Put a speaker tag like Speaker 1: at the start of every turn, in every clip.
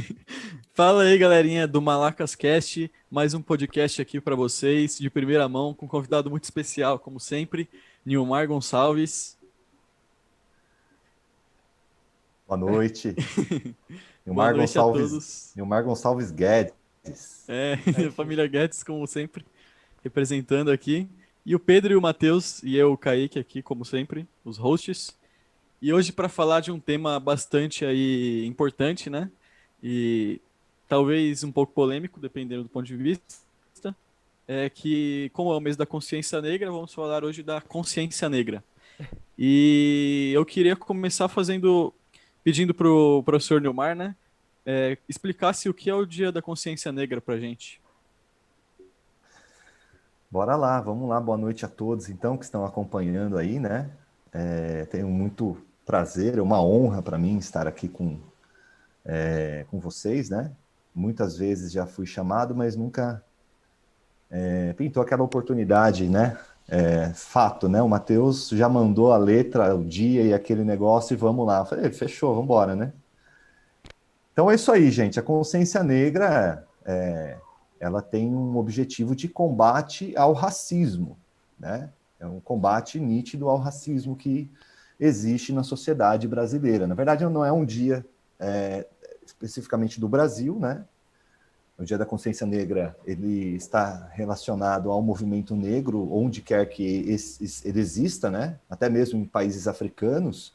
Speaker 1: Fala aí, galerinha do Malacas Cast, mais um podcast aqui para vocês, de primeira mão, com um convidado muito especial, como sempre, Nilmar Gonçalves.
Speaker 2: Boa noite. Nilmar noite Gonçalves, Nilmar Gonçalves Guedes.
Speaker 1: É, família Guedes, como sempre, representando aqui. E o Pedro e o Matheus, e eu, o Kaique, aqui, como sempre, os hosts. E hoje para falar de um tema bastante aí importante, né? E talvez um pouco polêmico, dependendo do ponto de vista, é que, como é o mês da consciência negra, vamos falar hoje da consciência negra. E eu queria começar fazendo, pedindo para o professor Nilmar, né, é, explicasse o que é o Dia da Consciência Negra para gente.
Speaker 2: Bora lá, vamos lá. Boa noite a todos, então, que estão acompanhando aí, né? É, tenho muito prazer, é uma honra para mim estar aqui com, é, com vocês, né? Muitas vezes já fui chamado, mas nunca é, pintou aquela oportunidade, né? É, fato, né? O Matheus já mandou a letra, o dia e aquele negócio e vamos lá. Falei, fechou, vamos embora, né? Então é isso aí, gente. A consciência negra, é, ela tem um objetivo de combate ao racismo, né? É um combate nítido ao racismo que existe na sociedade brasileira. Na verdade, não é um dia é, especificamente do Brasil, né? O Dia da Consciência Negra ele está relacionado ao movimento negro, onde quer que ele exista, né? Até mesmo em países africanos,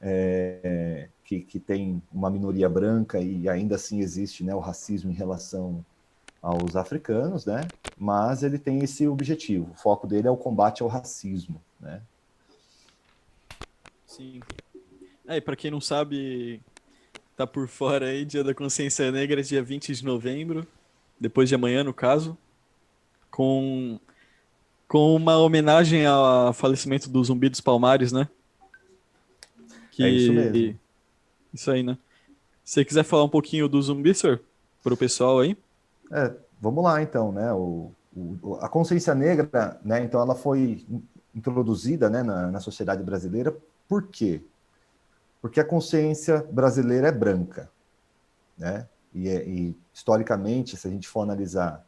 Speaker 2: é, que, que tem uma minoria branca e ainda assim existe né, o racismo em relação aos africanos, né? Mas ele tem esse objetivo. O foco dele é o combate ao racismo, né?
Speaker 1: Sim. É, para quem não sabe, tá por fora aí, Dia da Consciência Negra, dia 20 de novembro, depois de amanhã, no caso, com, com uma homenagem ao falecimento do Zumbi dos Palmares, né?
Speaker 2: Que... É isso mesmo.
Speaker 1: Isso aí, né? Se você quiser falar um pouquinho do Zumbi, senhor, para o pessoal aí.
Speaker 2: É, vamos lá então, né? O, o, a consciência negra, né? Então ela foi introduzida né, na, na sociedade brasileira por quê? Porque a consciência brasileira é branca, né? E, é, e historicamente, se a gente for analisar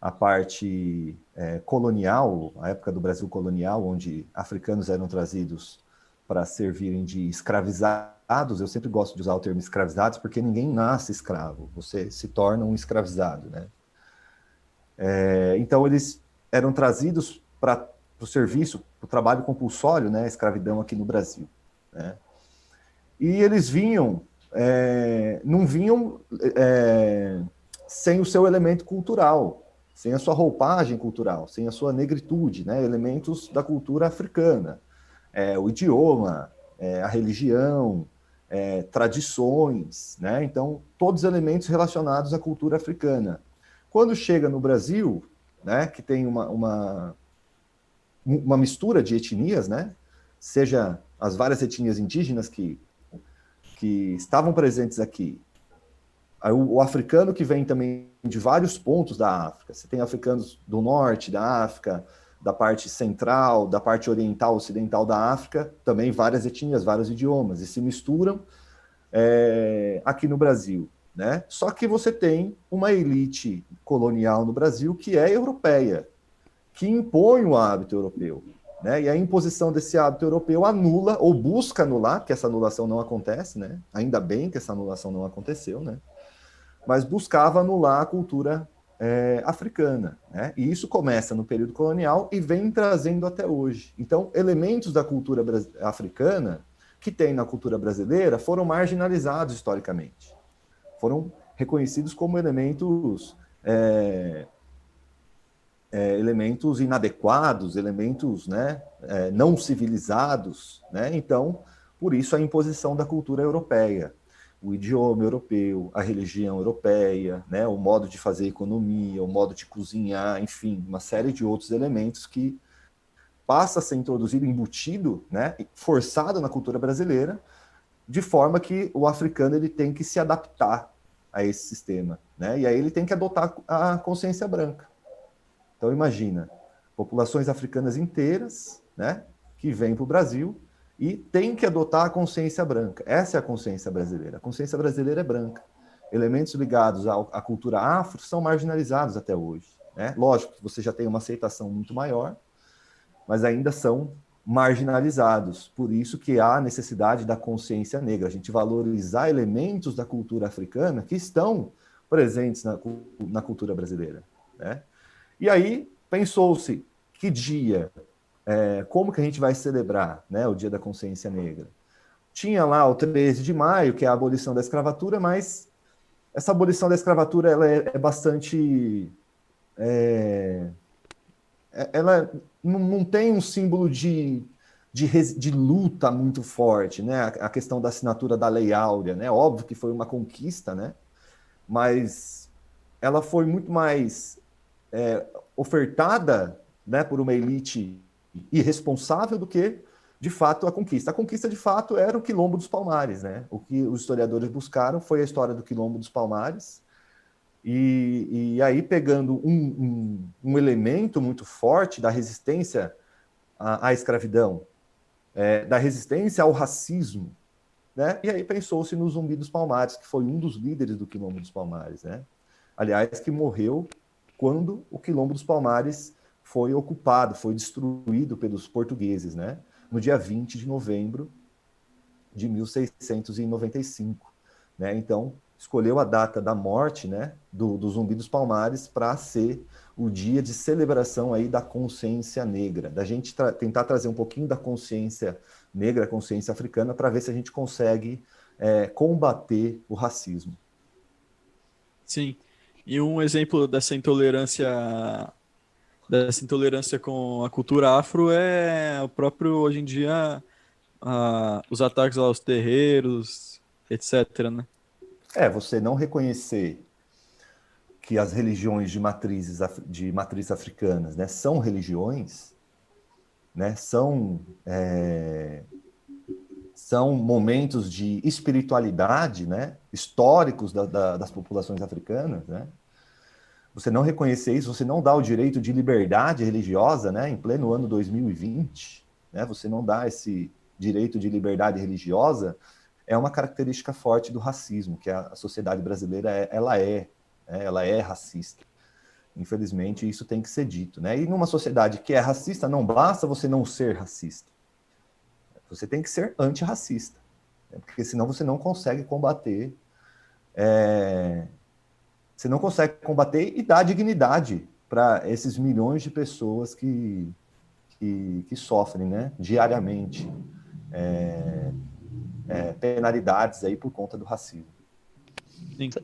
Speaker 2: a parte é, colonial, a época do Brasil colonial, onde africanos eram trazidos para servirem de escravizados, eu sempre gosto de usar o termo escravizados porque ninguém nasce escravo, você se torna um escravizado, né? É, então eles eram trazidos para o serviço, para o trabalho compulsório, né, a escravidão aqui no Brasil. Né? E eles vinham, é, não vinham é, sem o seu elemento cultural, sem a sua roupagem cultural, sem a sua negritude, né, elementos da cultura africana, é, o idioma, é, a religião, é, tradições, né? Então, todos os elementos relacionados à cultura africana. Quando chega no Brasil, né, que tem uma, uma uma mistura de etnias, né? Seja as várias etnias indígenas que, que estavam presentes aqui. O, o africano que vem também de vários pontos da África. Você tem africanos do norte da África, da parte central, da parte oriental, ocidental da África, também várias etnias, vários idiomas, e se misturam é, aqui no Brasil. Né? Só que você tem uma elite colonial no Brasil que é europeia, que impõe o hábito europeu. Né? E a imposição desse hábito europeu anula ou busca anular, que essa anulação não acontece, né? ainda bem que essa anulação não aconteceu, né? mas buscava anular a cultura é, africana. Né? E isso começa no período colonial e vem trazendo até hoje. Então, elementos da cultura africana que tem na cultura brasileira foram marginalizados historicamente. Foram reconhecidos como elementos é, é, elementos inadequados, elementos né, é, não civilizados. Né? Então, por isso a imposição da cultura europeia, o idioma europeu, a religião europeia, né, o modo de fazer economia, o modo de cozinhar, enfim, uma série de outros elementos que passa a ser introduzido, embutido, né, forçado na cultura brasileira, de forma que o africano ele tem que se adaptar a esse sistema, né? E aí ele tem que adotar a consciência branca. Então imagina, populações africanas inteiras, né, que vêm para o Brasil e têm que adotar a consciência branca. Essa é a consciência brasileira. A consciência brasileira é branca. elementos ligados à cultura afro são marginalizados até hoje. Né? Lógico que você já tem uma aceitação muito maior, mas ainda são marginalizados. Por isso que há necessidade da consciência negra, a gente valorizar elementos da cultura africana que estão presentes na, na cultura brasileira. Né? E aí pensou-se que dia, é, como que a gente vai celebrar né, o Dia da Consciência Negra? Tinha lá o 13 de maio, que é a abolição da escravatura, mas essa abolição da escravatura ela é, é bastante. É, é ela não, não, tem um símbolo de, de, de, luta muito forte, né? A, questão da assinatura da Lei Áurea, né? Óbvio que foi uma conquista, né? Mas ela foi muito mais é, ofertada né, por uma elite irresponsável do que de fato, a conquista. A conquista, de fato, era o Quilombo dos Palmares. Né? O que os historiadores buscaram foi a história do Quilombo dos Palmares. E, e aí, pegando um, um, um, elemento muito forte da resistência à, à escravidão, é, da resistência ao racismo, né? e aí pensou-se no Zumbi dos Palmares, que foi um dos líderes do Quilombo dos Palmares. Né? Aliás, que morreu quando o Quilombo dos Palmares foi ocupado, foi destruído pelos portugueses, né? no dia 20 de novembro de 1695. Né? Então, escolheu a data da morte né, do, do Zumbi dos Palmares para ser o dia de celebração aí da consciência negra, da gente tra tentar trazer um pouquinho da consciência negra, consciência africana, para ver se a gente consegue é, combater o racismo.
Speaker 1: Sim, e um exemplo dessa intolerância dessa intolerância com a cultura afro é o próprio, hoje em dia, os ataques aos terreiros, etc. Né?
Speaker 2: É, você não reconhecer que as religiões de matrizes de matriz africanas né, são religiões, né, são, é, são momentos de espiritualidade né, históricos da, da, das populações africanas, né? você não reconhecer isso, você não dá o direito de liberdade religiosa, né, em pleno ano 2020, né, você não dá esse direito de liberdade religiosa, é uma característica forte do racismo, que a sociedade brasileira é, ela é, né, ela é racista. Infelizmente, isso tem que ser dito, né? E numa sociedade que é racista, não basta você não ser racista. Você tem que ser antirracista, né? porque senão você não consegue combater é, você não consegue combater e dar dignidade para esses milhões de pessoas que, que, que sofrem né, diariamente é, é, penalidades aí por conta do racismo.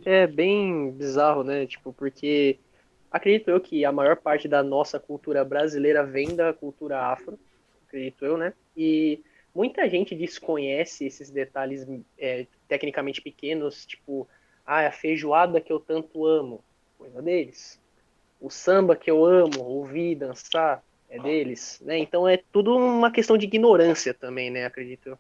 Speaker 3: É bem bizarro, né? Tipo, porque acredito eu que a maior parte da nossa cultura brasileira vem da cultura afro, acredito eu, né? E muita gente desconhece esses detalhes é, tecnicamente pequenos, tipo ah, é a feijoada que eu tanto amo, coisa deles. O samba que eu amo, ouvir, dançar, é deles, né? Então é tudo uma questão de ignorância também, né? Acredito eu.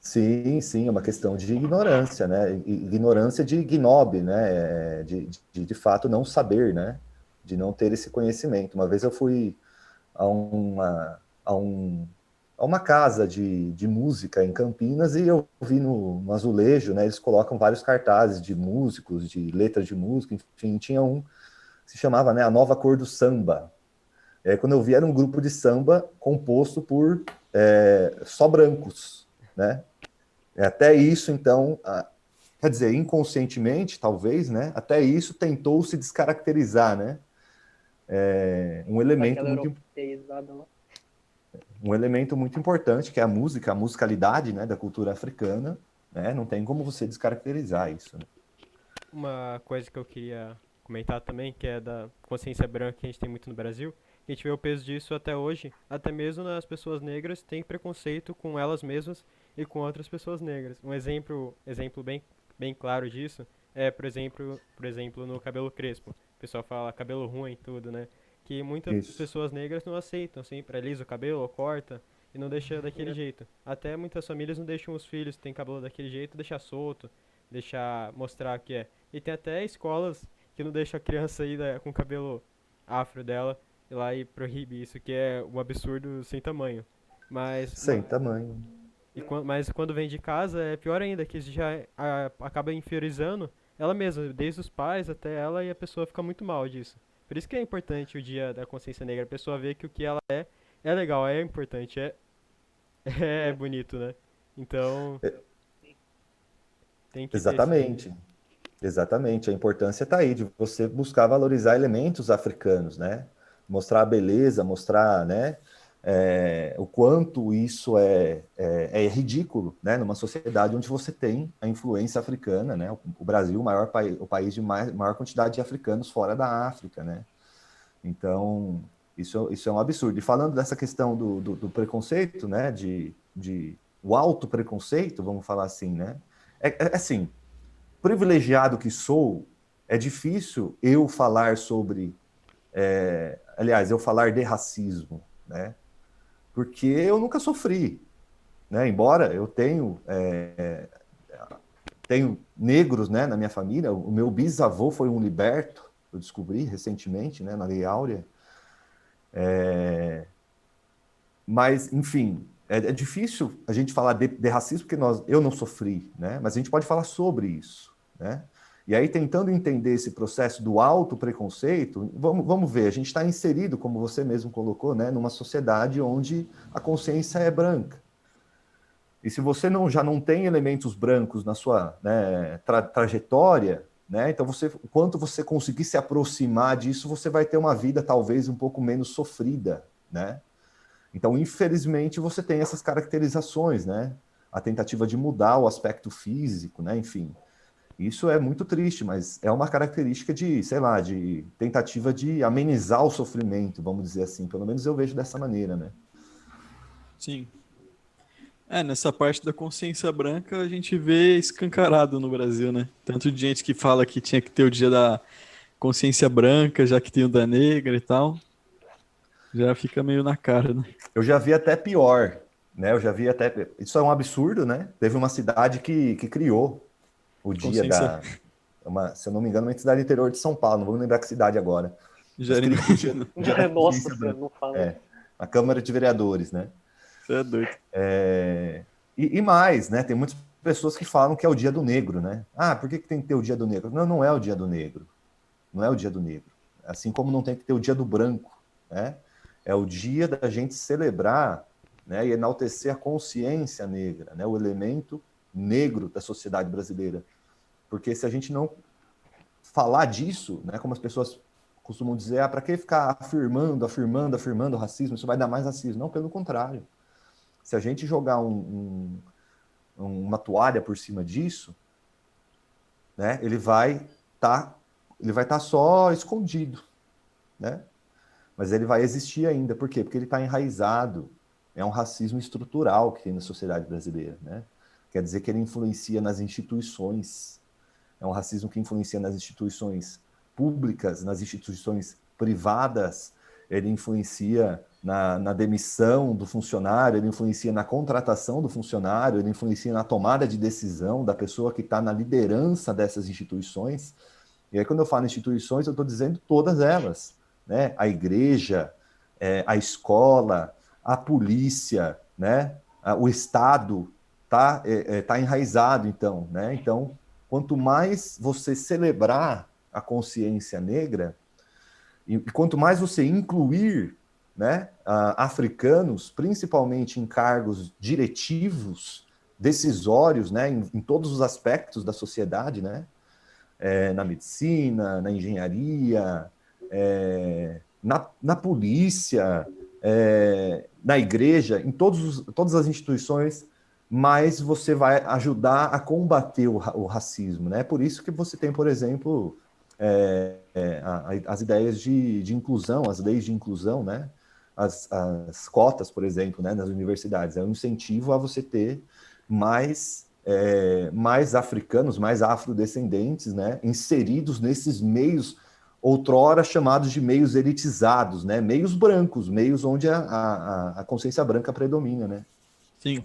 Speaker 2: Sim, sim, é uma questão de ignorância, né? Ignorância de ignobe, né? É, de, de, de fato não saber, né? De não ter esse conhecimento. Uma vez eu fui a, uma, a um a uma casa de, de música em Campinas e eu vi no, no, azulejo, né? Eles colocam vários cartazes de músicos, de letras de música, enfim, tinha um que se chamava né, A Nova Cor do Samba. É, quando eu vi, era um grupo de samba composto por é, só brancos, né? É, até isso, então, a, quer dizer, inconscientemente, talvez, né? Até isso tentou se descaracterizar, né? É, um elemento muito um elemento muito importante, que é a música, a musicalidade né, da cultura africana. Né? Não tem como você descaracterizar isso. Né?
Speaker 4: Uma coisa que eu queria comentar também, que é da consciência branca que a gente tem muito no Brasil, a gente vê o peso disso até hoje, até mesmo nas pessoas negras têm preconceito com elas mesmas e com outras pessoas negras. Um exemplo, exemplo bem, bem claro disso é, por exemplo, por exemplo, no cabelo crespo. O pessoal fala cabelo ruim e tudo, né? Que muitas Isso. pessoas negras não aceitam, assim, para alisa o cabelo ou corta e não deixa daquele jeito. Até muitas famílias não deixam os filhos que têm cabelo daquele jeito deixar solto, deixar mostrar que é. E tem até escolas que não deixam a criança ir com o cabelo afro dela ir lá e proíbe isso, que é um absurdo sem tamanho. Mas
Speaker 2: sem tamanho.
Speaker 4: E, mas quando vem de casa é pior ainda, que já a, acaba inferiorizando ela mesma, desde os pais até ela, e a pessoa fica muito mal disso. Por isso que é importante o dia da consciência negra, a pessoa ver que o que ela é é legal, é importante, é, é, bonito, né? Então. É.
Speaker 2: Exatamente. Exatamente. A importância está aí de você buscar valorizar elementos africanos, né? Mostrar a beleza, mostrar, né? É, o quanto isso é, é, é, ridículo, né? Numa sociedade onde você tem a influência africana, né? O, o Brasil, o maior país, o país de mais, maior quantidade de africanos fora da África, né? Então, isso, isso é um absurdo. E falando dessa questão do, do, do preconceito, né? De, de o alto preconceito, vamos falar assim, né? É, é, assim, privilegiado que sou, é difícil eu falar sobre, é, aliás, eu falar de racismo, né? Porque eu nunca sofri, né? Embora eu tenho é, tenho negros, né, na minha família. O meu bisavô foi um liberto, eu descobri recentemente, né, na Lei Áurea. É... Mas, enfim, é, é, difícil a gente falar de, de, racismo porque nós, eu não sofri, né? Mas a gente pode falar sobre isso, né? E aí, tentando entender esse processo do alto preconceito, vamos, vamos ver, a gente está inserido, como você mesmo colocou, né, numa sociedade onde a consciência é branca. E se você não, já não tem elementos brancos na sua né, tra trajetória, né, então você, quanto você conseguir se aproximar disso, você vai ter uma vida talvez um pouco menos sofrida, né? Então, infelizmente, você tem essas caracterizações, né? A tentativa de mudar o aspecto físico, né? Enfim, isso é muito triste, mas é uma característica de, sei lá, de tentativa de amenizar o sofrimento, vamos dizer assim. Pelo menos eu vejo dessa maneira, né?
Speaker 1: Sim. É, nessa parte da consciência branca a gente vê escancarado no Brasil, né? Tanto de gente que fala que tinha que ter o dia da consciência branca, já que tem o da negra e tal já fica meio na cara, né?
Speaker 2: Eu já vi até pior, né? Eu já vi até. Isso é um absurdo, né? Teve uma cidade que, que criou o dia da. Uma, se eu não me engano, uma cidade interior de São Paulo, não vou lembrar que cidade agora.
Speaker 1: Já era
Speaker 3: dia, Nossa, não fala.
Speaker 2: É, a Câmara de Vereadores, né?
Speaker 1: Você é doido.
Speaker 2: É, e, e, mais, né? Tem muitas pessoas que falam que é o dia do negro, né? Ah, por que, que tem que ter o dia do negro? Não, não é o dia do negro. Não é o dia do negro. Assim como não tem que ter o dia do branco, né? É o dia da gente celebrar né, e enaltecer a consciência negra, né, o elemento negro da sociedade brasileira. Porque se a gente não falar disso, né, como as pessoas costumam dizer, ah, para que ficar afirmando, afirmando, afirmando o racismo? Isso vai dar mais racismo. Não, pelo contrário. Se a gente jogar um, um, uma toalha por cima disso, né, ele vai estar tá, ele vai estar tá só escondido, né? mas ele vai existir ainda. Por quê? Porque ele está enraizado. É um racismo estrutural que tem na sociedade brasileira. Né? Quer dizer que ele influencia nas instituições. É um racismo que influencia nas instituições públicas, nas instituições privadas, ele influencia na, na, demissão do funcionário, ele influencia na contratação do funcionário, ele influencia na tomada de decisão da pessoa que está na liderança dessas instituições. E aí, quando eu falo instituições, eu estou dizendo todas elas né? a igreja, é, a escola, a polícia, né? o Estado está é, é, tá enraizado, então. Né? Então, quanto mais você celebrar a consciência negra, e, quanto mais você incluir né, africanos, principalmente em cargos diretivos, decisórios, né, em, em todos os aspectos da sociedade, né, é, na medicina, na engenharia, é, na, na polícia, é, na igreja, em todos os, todas as instituições, mais você vai ajudar a combater o, o racismo. Né? Por isso que você tem, por exemplo, é, é, a, as ideias de, de, inclusão, as leis de inclusão, né? as, as cotas, por exemplo, né? nas universidades. É um incentivo a você ter mais, é, mais africanos, mais afrodescendentes né? inseridos nesses meios outrora chamados de meios elitizados, né? Meios brancos, meios onde a, a, a consciência branca predomina, né?
Speaker 1: Sim.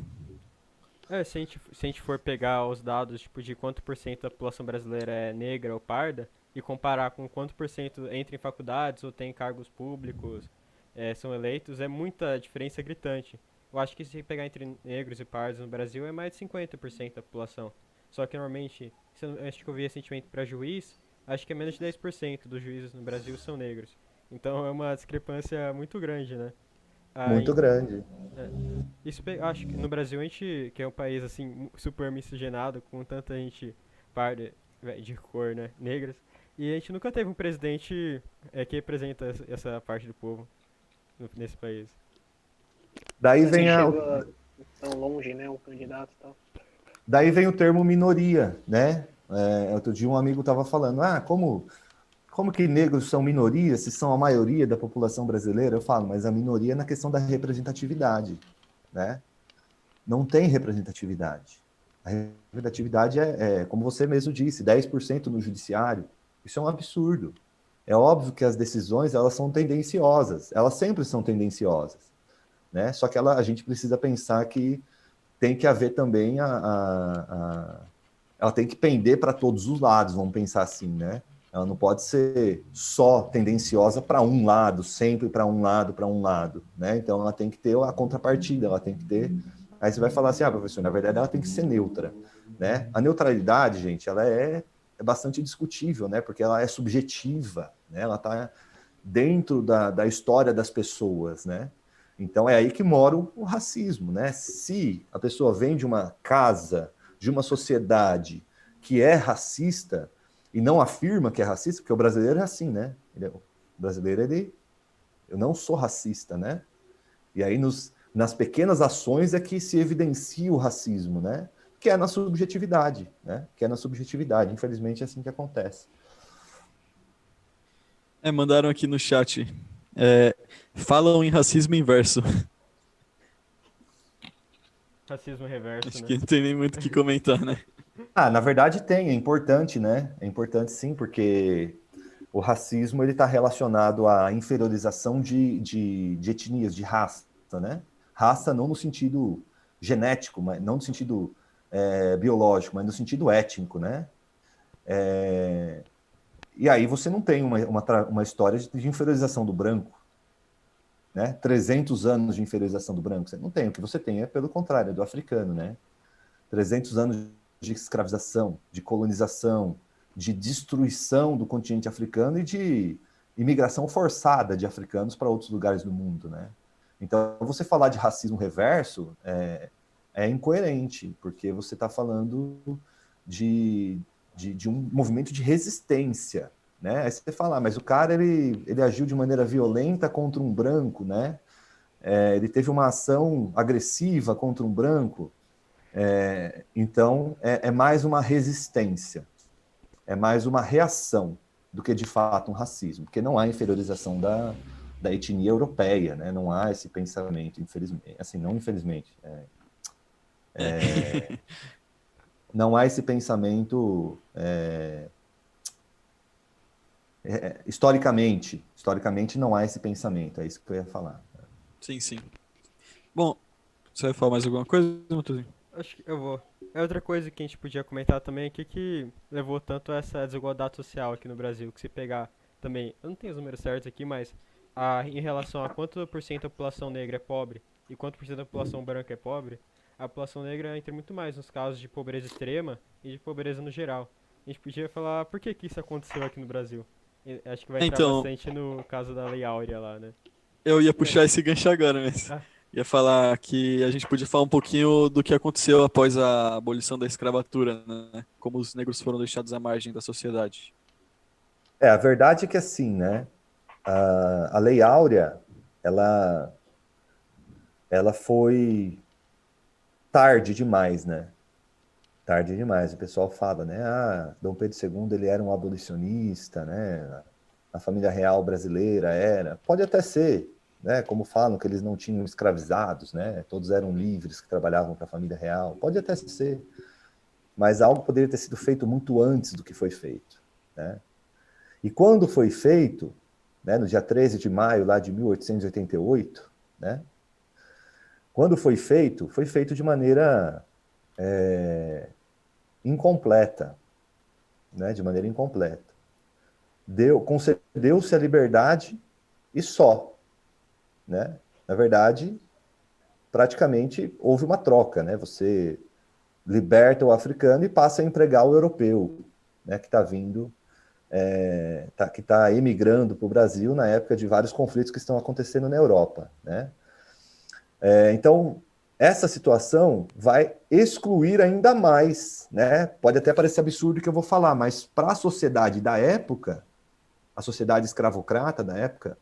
Speaker 4: É, se a, gente, se a gente for pegar os dados tipo, de quanto por cento da população brasileira é negra ou parda e comparar com quanto por cento entra em faculdades ou tem cargos públicos, é, são eleitos, é muita diferença gritante. eu acho que se pegar entre negros e pardos no Brasil é mais de 50% da população. Só que normalmente, acho que eu vi recentemente para juiz, acho que é menos de 10% dos juízes no Brasil são negros. Então é uma discrepância muito grande, né?
Speaker 2: Muito grande.
Speaker 4: É, isso, acho que no Brasil a gente, que é um país assim super miscigenado, com tanta gente parda de cor, né, negras, e a gente nunca teve um presidente é, que representa essa parte do povo nesse país.
Speaker 2: Daí vem a
Speaker 3: tão longe, né, o candidato e tal.
Speaker 2: Daí vem o termo minoria, né? É, outro dia um amigo estava falando, ah, como como que negros são minoria, se são a maioria da população brasileira? Eu falo, mas a minoria é na questão da representatividade, né? Não tem representatividade. A representatividade é, é como você mesmo disse, 10% no judiciário. Isso é um absurdo. É óbvio que as decisões, elas são tendenciosas. Elas sempre são tendenciosas, né? Só que ela, a gente precisa pensar que tem que haver também a, a, a ela tem que pender para todos os lados, vamos pensar assim, né? Ela não pode ser só tendenciosa para um lado, sempre para um lado, para um lado, né? Então ela tem que ter a contrapartida, ela tem que ter. Aí você vai falar assim, ah, professor, na verdade ela tem que ser neutra, né? A neutralidade, gente, ela é, é bastante discutível, né? Porque ela é subjetiva, né? Ela está dentro da, da história das pessoas, né? Então é aí que mora o, o racismo, né? Se a pessoa vem de uma casa, de uma sociedade que é racista, e não afirma que é racista, porque o brasileiro é assim, né? Ele é, o brasileiro, ele. Eu não sou racista, né? E aí, nos, nas pequenas ações é que se evidencia o racismo, né? Que é na subjetividade, né? Que é na subjetividade. Infelizmente, é assim que acontece.
Speaker 1: É, mandaram aqui no chat. É, falam em racismo inverso.
Speaker 4: Racismo reverso.
Speaker 1: Acho
Speaker 4: né?
Speaker 1: que não tem nem muito o que comentar, né?
Speaker 2: Ah, na verdade tem, é importante, né? É importante sim, porque o racismo ele está relacionado à inferiorização de, de, de, etnias, de raça, né? Raça não no sentido genético, mas não no sentido é, biológico, mas no sentido étnico, né? É, e aí você não tem uma, uma, uma história de, de inferiorização do branco, né? 300 anos de inferiorização do branco, você não tem. O que você tem é, pelo contrário, é do africano, né? 300 anos de escravização, de colonização, de destruição do continente africano e de imigração forçada de africanos para outros lugares do mundo, né? Então, você falar de racismo reverso é, é incoerente, porque você está falando de, de, de, um movimento de resistência, né? Aí você fala, ah, mas o cara ele, ele agiu de maneira violenta contra um branco, né? É, ele teve uma ação agressiva contra um branco. É, então, é, é, mais uma resistência, é mais uma reação do que de fato um racismo, porque não há inferiorização da, da etnia europeia, né? não há esse pensamento, infelizmente, assim, não infelizmente, é, é não há esse pensamento é, é, historicamente, historicamente não há esse pensamento, é isso que eu ia falar.
Speaker 1: Sim, sim. Bom, você vai falar mais alguma coisa, Matheusinho?
Speaker 4: Acho que eu vou. É outra coisa que a gente podia comentar também aqui que levou tanto a essa desigualdade social aqui no Brasil, que se pegar também, eu não tenho os números certos aqui, mas a, em relação a quanto por cento da população negra é pobre e quanto por cento da população branca é pobre, a população negra entra muito mais nos casos de pobreza extrema e de pobreza no geral. A gente podia falar por que, que isso aconteceu aqui no Brasil. acho que vai entrar então, bastante no caso da Lei Áurea lá, né?
Speaker 1: Eu ia puxar esse gancho agora, mas... Ah ia falar que a gente podia falar um pouquinho do que aconteceu após a abolição da escravatura, né? Como os negros foram deixados à margem da sociedade.
Speaker 2: É, a verdade é que assim, né? A, a Lei Áurea, ela, ela foi tarde demais, né? Tarde demais. O pessoal fala, né? Ah, Dom Pedro II ele era um abolicionista, né? A família real brasileira era. Pode até ser, né, como falam que eles não tinham escravizados, né, todos eram livres que trabalhavam para a família real, pode até ser, mas algo poderia ter sido feito muito antes do que foi feito, né? E quando foi feito, né, no dia 13 de maio lá de 1888, né, quando foi feito, foi feito de maneira é, incompleta, né, de maneira incompleta. Deu, concedeu-se a liberdade e só, né? Na verdade, praticamente houve uma troca, né? Você liberta o africano e passa a empregar o europeu, né? Que está vindo, é, tá, que está emigrando para o Brasil na época de vários conflitos que estão acontecendo na Europa, né? É, então essa situação vai excluir ainda mais, né? Pode até parecer absurdo o que eu vou falar, mas para a sociedade da época, a sociedade escravocrata da época,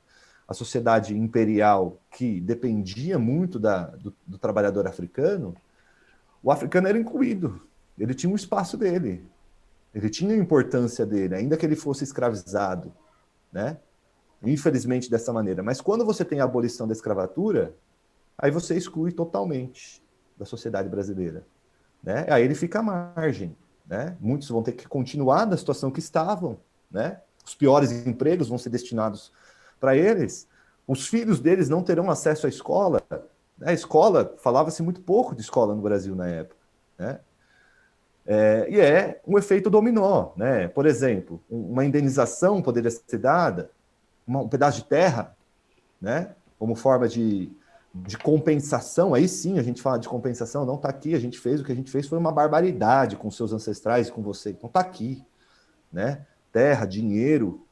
Speaker 2: a sociedade imperial que dependia muito da, do, do trabalhador africano, o africano era incluído. Ele tinha um espaço dele. Ele tinha a importância dele, ainda que ele fosse escravizado, né? Infelizmente dessa maneira. Mas quando você tem a abolição da escravatura, aí você exclui totalmente da sociedade brasileira. Né? Aí ele fica à margem. Né? Muitos vão ter que continuar na situação que estavam. Né? Os piores empregos vão ser destinados para eles. Os filhos deles não terão acesso à escola. A escola, falava-se muito pouco de escola no Brasil na época. Né? É, e é um efeito dominó. Né? Por exemplo, uma indenização poderia ser dada, uma, um pedaço de terra, né? como forma de de compensação, aí sim a gente fala de compensação, não está aqui, a gente fez, o que a gente fez foi uma barbaridade com seus ancestrais, com você, então está aqui, né? Terra, dinheiro,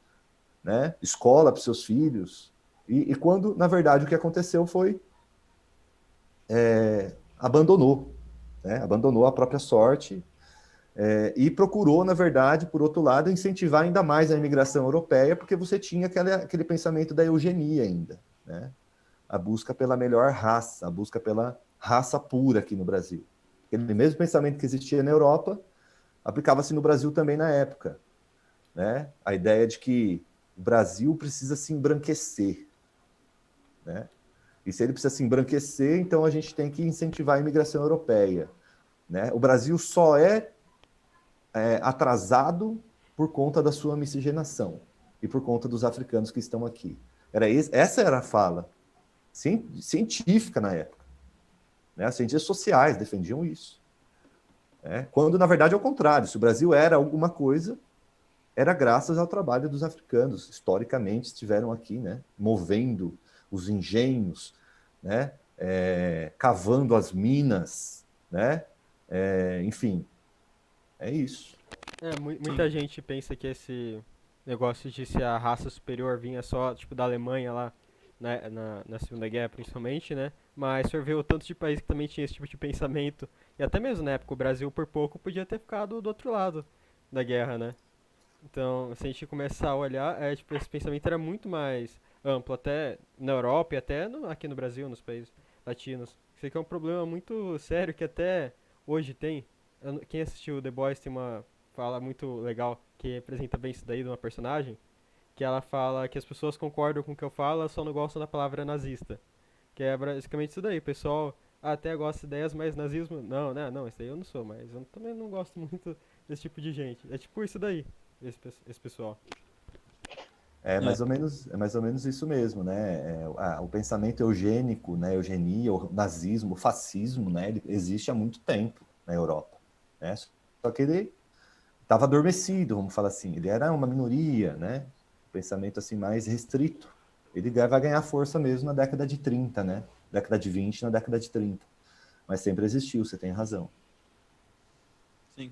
Speaker 2: né? Escola para seus filhos, e, e, quando, na verdade, o que aconteceu foi é, abandonou, né? abandonou a própria sorte é, e procurou, na verdade, por outro lado, incentivar ainda mais a imigração europeia, porque você tinha aquele, aquele pensamento da eugenia ainda, né? a busca pela melhor raça, a busca pela raça pura aqui no Brasil. Aquele mesmo pensamento que existia na Europa aplicava-se no Brasil também na época. Né? A ideia de que o Brasil precisa se embranquecer. Né? E se ele precisa se embranquecer, então a gente tem que incentivar a imigração europeia. Né? O Brasil só é, é atrasado por conta da sua miscigenação e por conta dos africanos que estão aqui. Era esse, essa era a fala científica na época. Né? As ciências sociais defendiam isso. Né? Quando, na verdade, é o contrário. Se o Brasil era alguma coisa, era graças ao trabalho dos africanos. Historicamente, estiveram aqui, né? movendo os engenhos, né? É, cavando as minas, né? É, enfim, é isso.
Speaker 4: É, muita gente pensa que esse negócio de se a raça superior vinha só tipo da Alemanha lá né, na, na Segunda Guerra principalmente, né? Mas o tanto de país que também tinha esse tipo de pensamento. E até mesmo na época o Brasil por pouco podia ter ficado do outro lado da guerra, né? Então, se a gente começar a olhar, é, tipo, esse pensamento era muito mais amplo, até na Europa e até no, aqui no Brasil, nos países latinos. Isso aqui é um problema muito sério que até hoje tem. Quem assistiu The Boys tem uma fala muito legal que representa bem isso daí de uma personagem, que ela fala que as pessoas concordam com o que eu falo, só não gostam da palavra nazista. Que é basicamente isso daí, o pessoal até gosta de ideias, mas nazismo, não, né, não, isso aí eu não sou, mas eu também não gosto muito desse tipo de gente. É tipo isso daí, esse, esse pessoal.
Speaker 2: É mais, é. Ou menos, é mais ou menos isso mesmo, né? É, o pensamento eugênico, né? Eugenia, o nazismo, o fascismo, né? Ele existe há muito tempo na Europa, né? Só que ele estava adormecido, vamos falar assim. Ele era uma minoria, né? pensamento assim mais restrito, ele vai ganhar força mesmo na década de 30, né? Década de 20, na década de 30. Mas sempre existiu, você tem razão.
Speaker 1: Sim.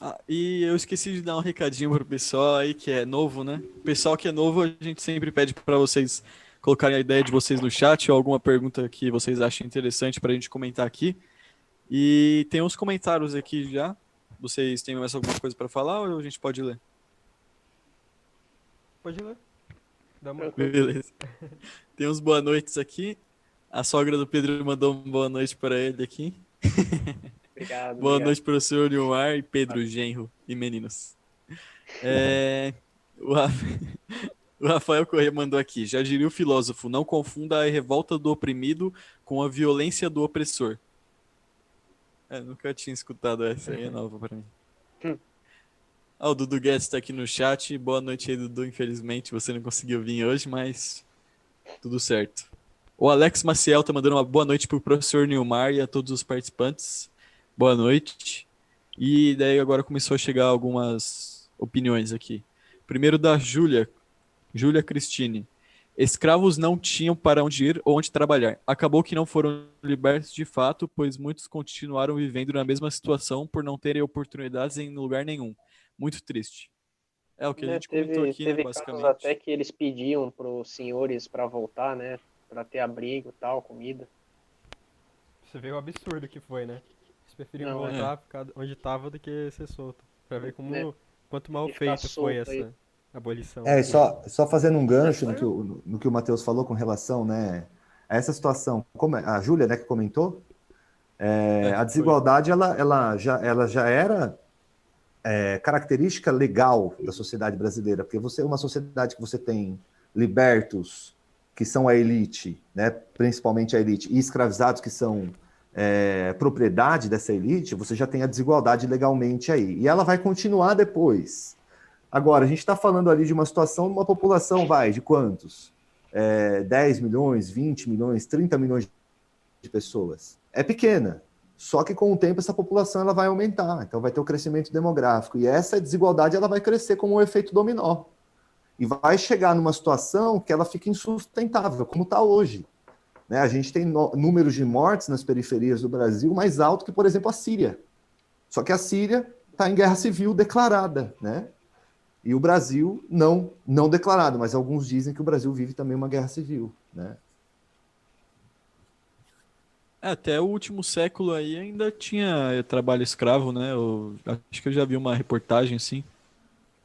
Speaker 1: Ah, e eu esqueci de dar um recadinho pro pessoal aí que é novo, né? O pessoal que é novo, a gente sempre pede para vocês colocarem a ideia de vocês no chat ou alguma pergunta que vocês achem interessante para a gente comentar aqui. E tem uns comentários aqui já. Vocês têm mais alguma coisa para falar ou a gente pode ler?
Speaker 4: Pode ler. Dá uma...
Speaker 1: Beleza. Tem uns boa noites aqui. A sogra do Pedro mandou uma boa noite para ele aqui.
Speaker 3: Obrigado.
Speaker 1: boa
Speaker 3: obrigado.
Speaker 1: noite, professor Nilmar e Pedro Genro e meninos. É, o, o Rafael Corrêa mandou aqui. Já diria o filósofo: não confunda a revolta do oprimido com a violência do opressor. É, nunca tinha escutado essa aí, é nova para mim. Hum. Ah, o Dudu Guedes está aqui no chat. Boa noite aí, Dudu. Infelizmente você não conseguiu vir hoje, mas tudo certo. O Alex Maciel tá mandando uma boa noite pro professor Nilmar e a todos os participantes. Boa noite. E daí agora começou a chegar algumas opiniões aqui. Primeiro da Júlia, Júlia Cristine. Escravos não tinham para onde ir ou onde trabalhar. Acabou que não foram libertos de fato, pois muitos continuaram vivendo na mesma situação por não terem oportunidades em lugar nenhum. Muito triste. É o que a é, gente
Speaker 3: teve,
Speaker 1: comentou aqui,
Speaker 3: né, teve
Speaker 1: né, basicamente.
Speaker 3: até que eles pediam para os senhores para voltar, né, para ter abrigo, tal, comida.
Speaker 4: Você vê o absurdo que foi, né? Preferiam não, voltar, é. ficar onde estava do que ser solto. Para ver como é. quanto mal feito foi essa. Aí abolição.
Speaker 2: É, só, só fazendo um gancho no que, o, no que o Matheus falou com relação né, a essa situação, como é, a Júlia né, que comentou, é, é a desigualdade ela, ela, já, ela já era é, característica legal da sociedade brasileira, porque você é uma sociedade que você tem libertos, que são a elite, né, principalmente a elite, e escravizados, que são é, propriedade dessa elite, você já tem a desigualdade legalmente aí. E ela vai continuar depois. Agora, a gente está falando ali de uma situação uma população, vai, de quantos? É, 10 milhões, 20 milhões, 30 milhões de pessoas. É pequena. Só que com o tempo essa população ela vai aumentar, então vai ter o um crescimento demográfico. E essa desigualdade ela vai crescer como um efeito dominó. E vai chegar numa situação que ela fica insustentável, como está hoje. Né? A gente tem números de mortes nas periferias do Brasil mais alto que, por exemplo, a Síria. Só que a Síria está em guerra civil declarada, né? E o Brasil não não declarado, mas alguns dizem que o Brasil vive também uma guerra civil, né?
Speaker 1: É, até o último século aí ainda tinha trabalho escravo, né? Eu acho que eu já vi uma reportagem assim,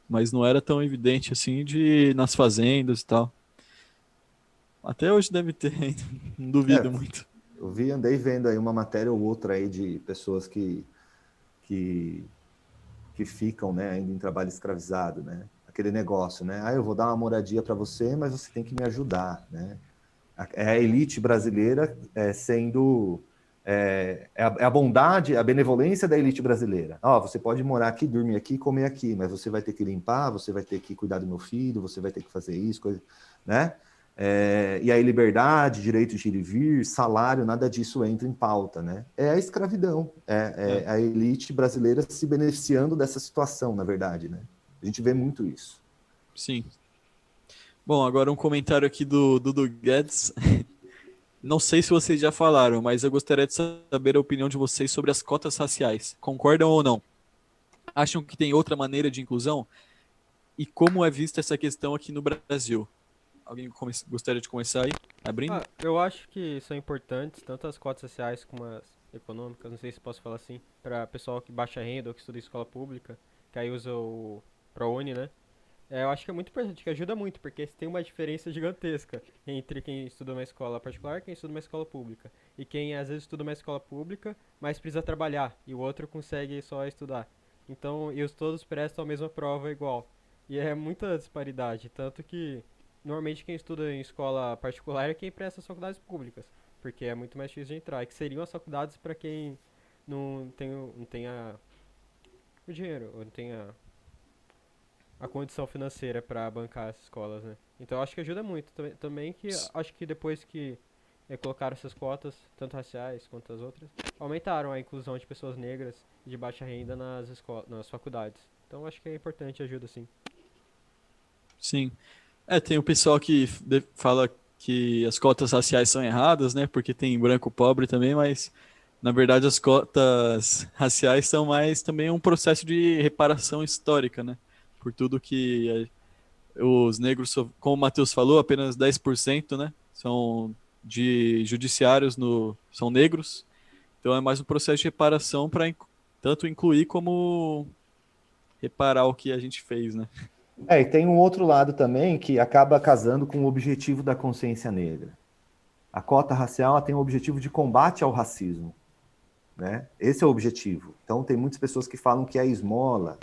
Speaker 1: mas não era tão evidente assim de nas fazendas e tal. Até hoje deve ter, não duvido é, muito.
Speaker 2: Eu vi, andei vendo aí uma matéria ou outra aí de pessoas que que que ficam né, ainda em trabalho escravizado, né? Aquele negócio, né? Ah, eu vou dar uma moradia para você, mas você tem que me ajudar, né? É a elite brasileira é, sendo é, é, a, é, a, bondade, a benevolência da elite brasileira. Ó, oh, você pode morar aqui, dormir aqui, comer aqui, mas você vai ter que limpar, você vai ter que cuidar do meu filho, você vai ter que fazer isso, coisa, né? É, e aí liberdade, direito de ir e vir, salário, nada disso entra em pauta, né? É a escravidão, é, é, é, a elite brasileira se beneficiando dessa situação, na verdade, né? A gente vê muito isso.
Speaker 1: Sim. Bom, agora um comentário aqui do Dudu Guedes. Não sei se vocês já falaram, mas eu gostaria de saber a opinião de vocês sobre as cotas raciais. Concordam ou não? Acham que tem outra maneira de inclusão? E como é vista essa questão aqui no Brasil? Alguém gostaria de começar aí, abrindo? Ah,
Speaker 4: eu acho que são importantes tanto as cotas sociais como as econômicas, não sei se posso falar assim, para pessoal que baixa renda ou que estuda em escola pública, que aí usa o ProUni, né? É, eu acho que é muito importante, que ajuda muito, porque tem uma diferença gigantesca entre quem estuda uma escola particular e quem estuda uma escola pública. E quem às vezes estuda uma escola pública, mas precisa trabalhar, e o outro consegue só estudar. Então, e os todos prestam a mesma prova igual. E é muita disparidade, tanto que normalmente quem estuda em escola particular é quem presta as faculdades públicas, porque é muito mais difícil de entrar, que seriam as faculdades para quem não tem, não tem a, o dinheiro, ou não tem a, a condição financeira para bancar essas escolas, né? Então acho que ajuda muito também, também que acho que depois que é, colocaram essas cotas, tanto raciais quanto as outras, aumentaram a inclusão de pessoas negras de baixa renda nas escolas, nas faculdades. Então acho que é importante ajuda sim.
Speaker 1: Sim. É, tem o pessoal que fala que as cotas raciais são erradas, né? Porque tem branco pobre também, mas na verdade as cotas raciais são mais também um processo de reparação histórica, né? Por tudo que os negros, como o Matheus falou, apenas 10%, né? São de judiciários no são negros. Então é mais um processo de reparação para tanto incluir como reparar o que a gente fez, né?
Speaker 2: É, e tem um outro lado também que acaba casando com o objetivo da consciência negra. A cota racial tem o objetivo de combate ao racismo. Né? Esse é o objetivo. Então, tem muitas pessoas que falam que é esmola,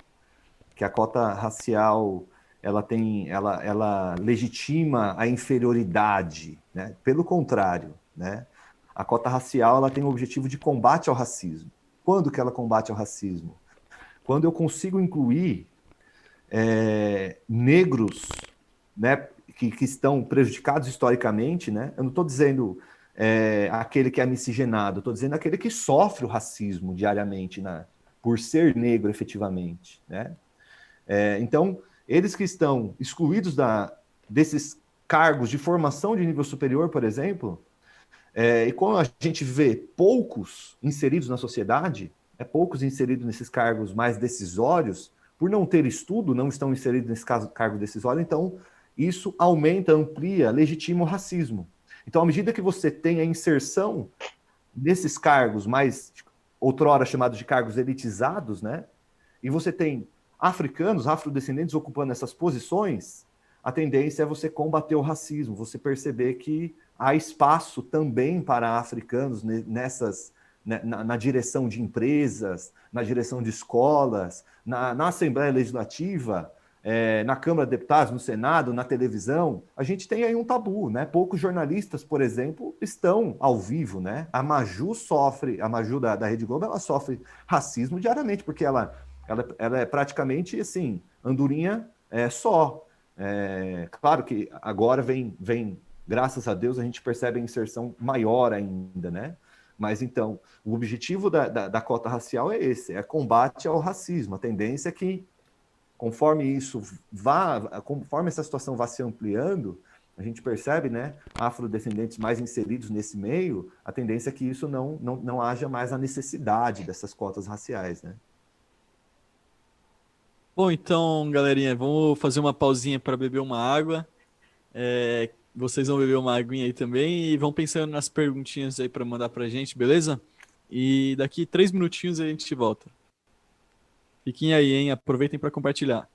Speaker 2: que a cota racial ela tem, ela, ela legitima a inferioridade. Né? Pelo contrário, né? a cota racial ela tem o objetivo de combate ao racismo. Quando que ela combate ao racismo? Quando eu consigo incluir é, negros, né, que, que, estão prejudicados historicamente, né? Eu não estou dizendo é, aquele que é miscigenado, estou dizendo aquele que sofre o racismo diariamente, né, por ser negro efetivamente, né? É, então, eles que estão excluídos da, desses cargos de formação de nível superior, por exemplo, é, e como a gente vê poucos inseridos na sociedade, é, poucos inseridos nesses cargos mais decisórios, por não ter estudo, não estão inseridos nesse caso, cargo decisório, então isso aumenta, amplia, legitima o racismo. Então, à medida que você tem a inserção nesses cargos mais outrora chamados de cargos elitizados, né? E você tem africanos, afrodescendentes ocupando essas posições, a tendência é você combater o racismo, você perceber que há espaço também para africanos nessas né, na, na, direção de empresas, na direção de escolas, na, na Assembleia Legislativa, é, na Câmara de Deputados, no Senado, na televisão, a gente tem aí um tabu, né? Poucos jornalistas, por exemplo, estão ao vivo, né? A Maju sofre, a Maju da, da Rede Globo, ela sofre racismo diariamente, porque ela, ela, ela é praticamente, assim, andorinha é, só. É, claro que agora vem, vem, graças a Deus, a gente percebe a inserção maior ainda, né? Mas então, o objetivo da, da, da cota racial é esse, é combate ao racismo. A tendência é que conforme isso vá, conforme essa situação vá se ampliando, a gente percebe, né, afrodescendentes mais inseridos nesse meio, a tendência é que isso não, não, não haja mais a necessidade dessas cotas raciais, né?
Speaker 1: Bom, então, galerinha, vamos fazer uma pausinha para beber uma água. É, vocês vão beber uma aguinha aí também e vão pensando nas perguntinhas aí para mandar para a gente, beleza? E daqui três minutinhos a gente volta. Fiquem aí, hein? Aproveitem para compartilhar.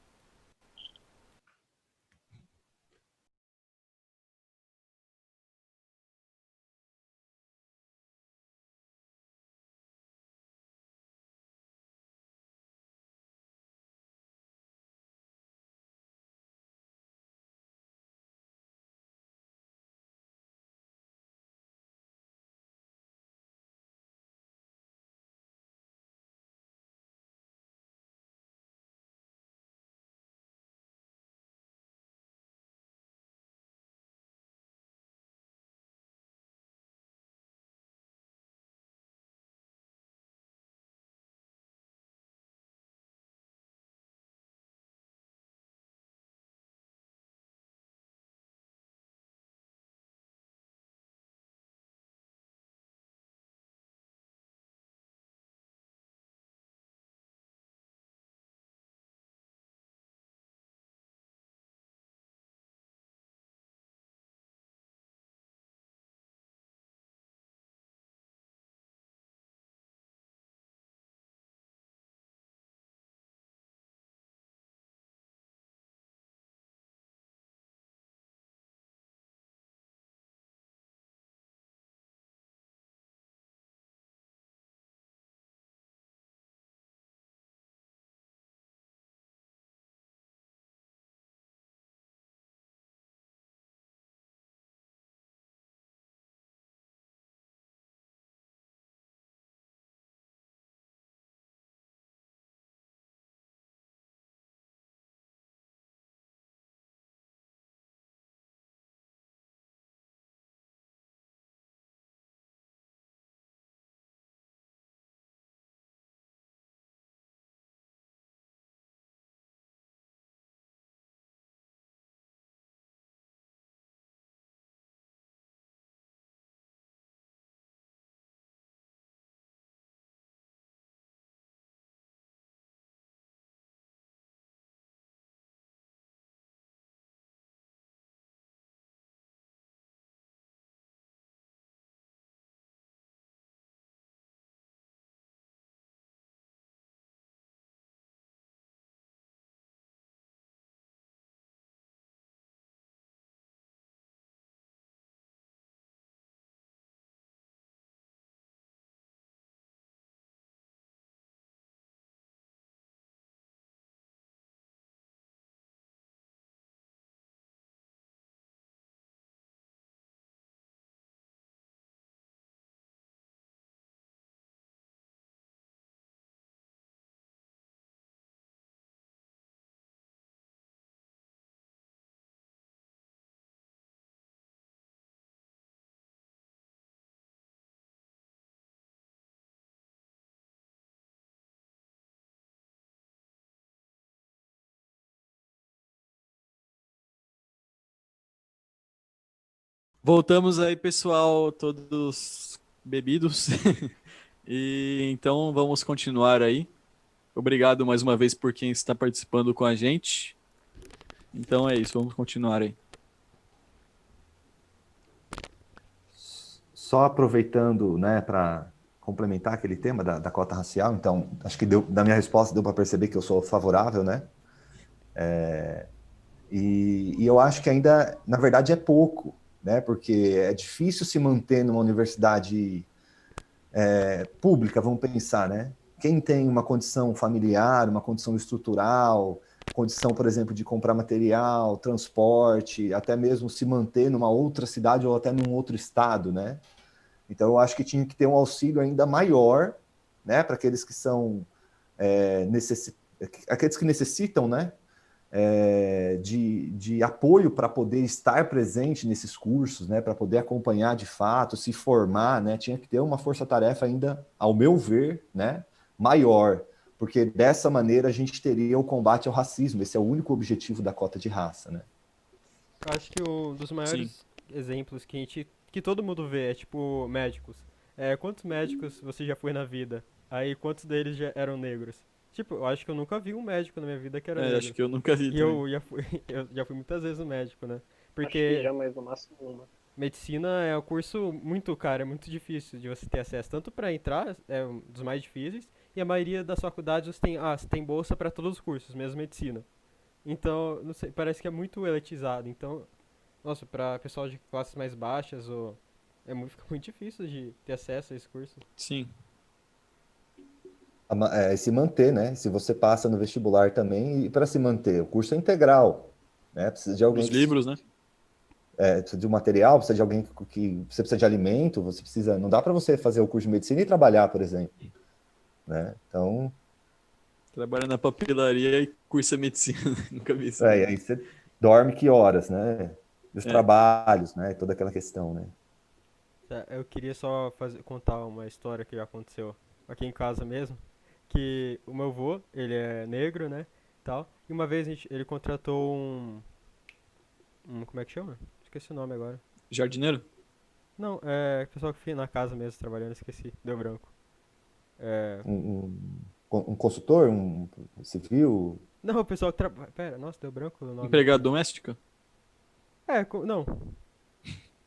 Speaker 1: Voltamos aí, pessoal, todos bebidos. e então vamos continuar aí. Obrigado mais uma vez por quem está participando com a gente. Então é isso, vamos continuar aí.
Speaker 2: Só aproveitando, né, para complementar aquele tema da, da, cota racial, então acho que deu, da minha resposta deu para perceber que eu sou favorável, né? É, e, e, eu acho que ainda, na verdade, é pouco, né? Porque é difícil se manter numa universidade é, pública, vamos pensar, né? Quem tem uma condição familiar, uma condição estrutural, condição, por exemplo, de comprar material, transporte, até mesmo se manter numa outra cidade ou até num outro estado, né? Então, eu acho que tinha que ter um auxílio ainda maior, né, para aqueles que são é, aqueles que necessitam, né, é, de, de apoio para poder estar presente nesses cursos, né, para poder acompanhar de fato, se formar, né, tinha que ter uma força-tarefa ainda, ao meu ver, né, maior, porque dessa maneira a gente teria o combate ao racismo. Esse é o único objetivo da cota de raça, né?
Speaker 4: Acho que um dos maiores Sim. exemplos que a gente que todo mundo vê, é tipo médicos. É, quantos médicos você já foi na vida? Aí quantos deles já eram negros? Tipo, eu acho que eu nunca vi um médico na minha vida que era é, negro.
Speaker 1: acho que eu nunca vi.
Speaker 4: E eu já, fui, eu já fui muitas vezes no médico, né? Porque
Speaker 3: já, mas no máximo uma.
Speaker 4: Medicina é um curso muito caro, é muito difícil de você ter acesso. Tanto para entrar, é um dos mais difíceis, e a maioria das faculdades você tem, ah, você tem bolsa para todos os cursos, mesmo medicina. Então, não sei, parece que é muito elitizado. Então, nossa, para pessoal de classes mais baixas, ou é muito, fica muito difícil de ter acesso a esse curso.
Speaker 1: Sim.
Speaker 2: É, se manter, né? Se você passa no vestibular também, e para se manter, o curso é integral, né? Precisa de alguém.
Speaker 1: Os livros, né?
Speaker 2: É, precisa de um material, precisa de alguém que, que você precisa de alimento, você precisa. Não dá para você fazer o curso de medicina e trabalhar, por exemplo, né? Então.
Speaker 1: Trabalha na papelaria e cursa medicina, nunca vi isso.
Speaker 2: É, e aí você dorme que horas, né? dos é. trabalhos, né? Toda aquela questão, né?
Speaker 4: Tá, eu queria só fazer, contar uma história que aconteceu aqui em casa mesmo, que o meu avô, ele é negro, né, tal, e uma vez gente, ele contratou um, um, como é que chama? Esqueci o nome agora.
Speaker 1: Jardineiro?
Speaker 4: Não, é pessoal que fica na casa mesmo trabalhando, esqueci, deu branco.
Speaker 2: É... Um, um, um consultor, um civil?
Speaker 4: Não, o pessoal que trabalha, pera, nossa, deu branco o nome.
Speaker 1: Empregado doméstico?
Speaker 4: É, não.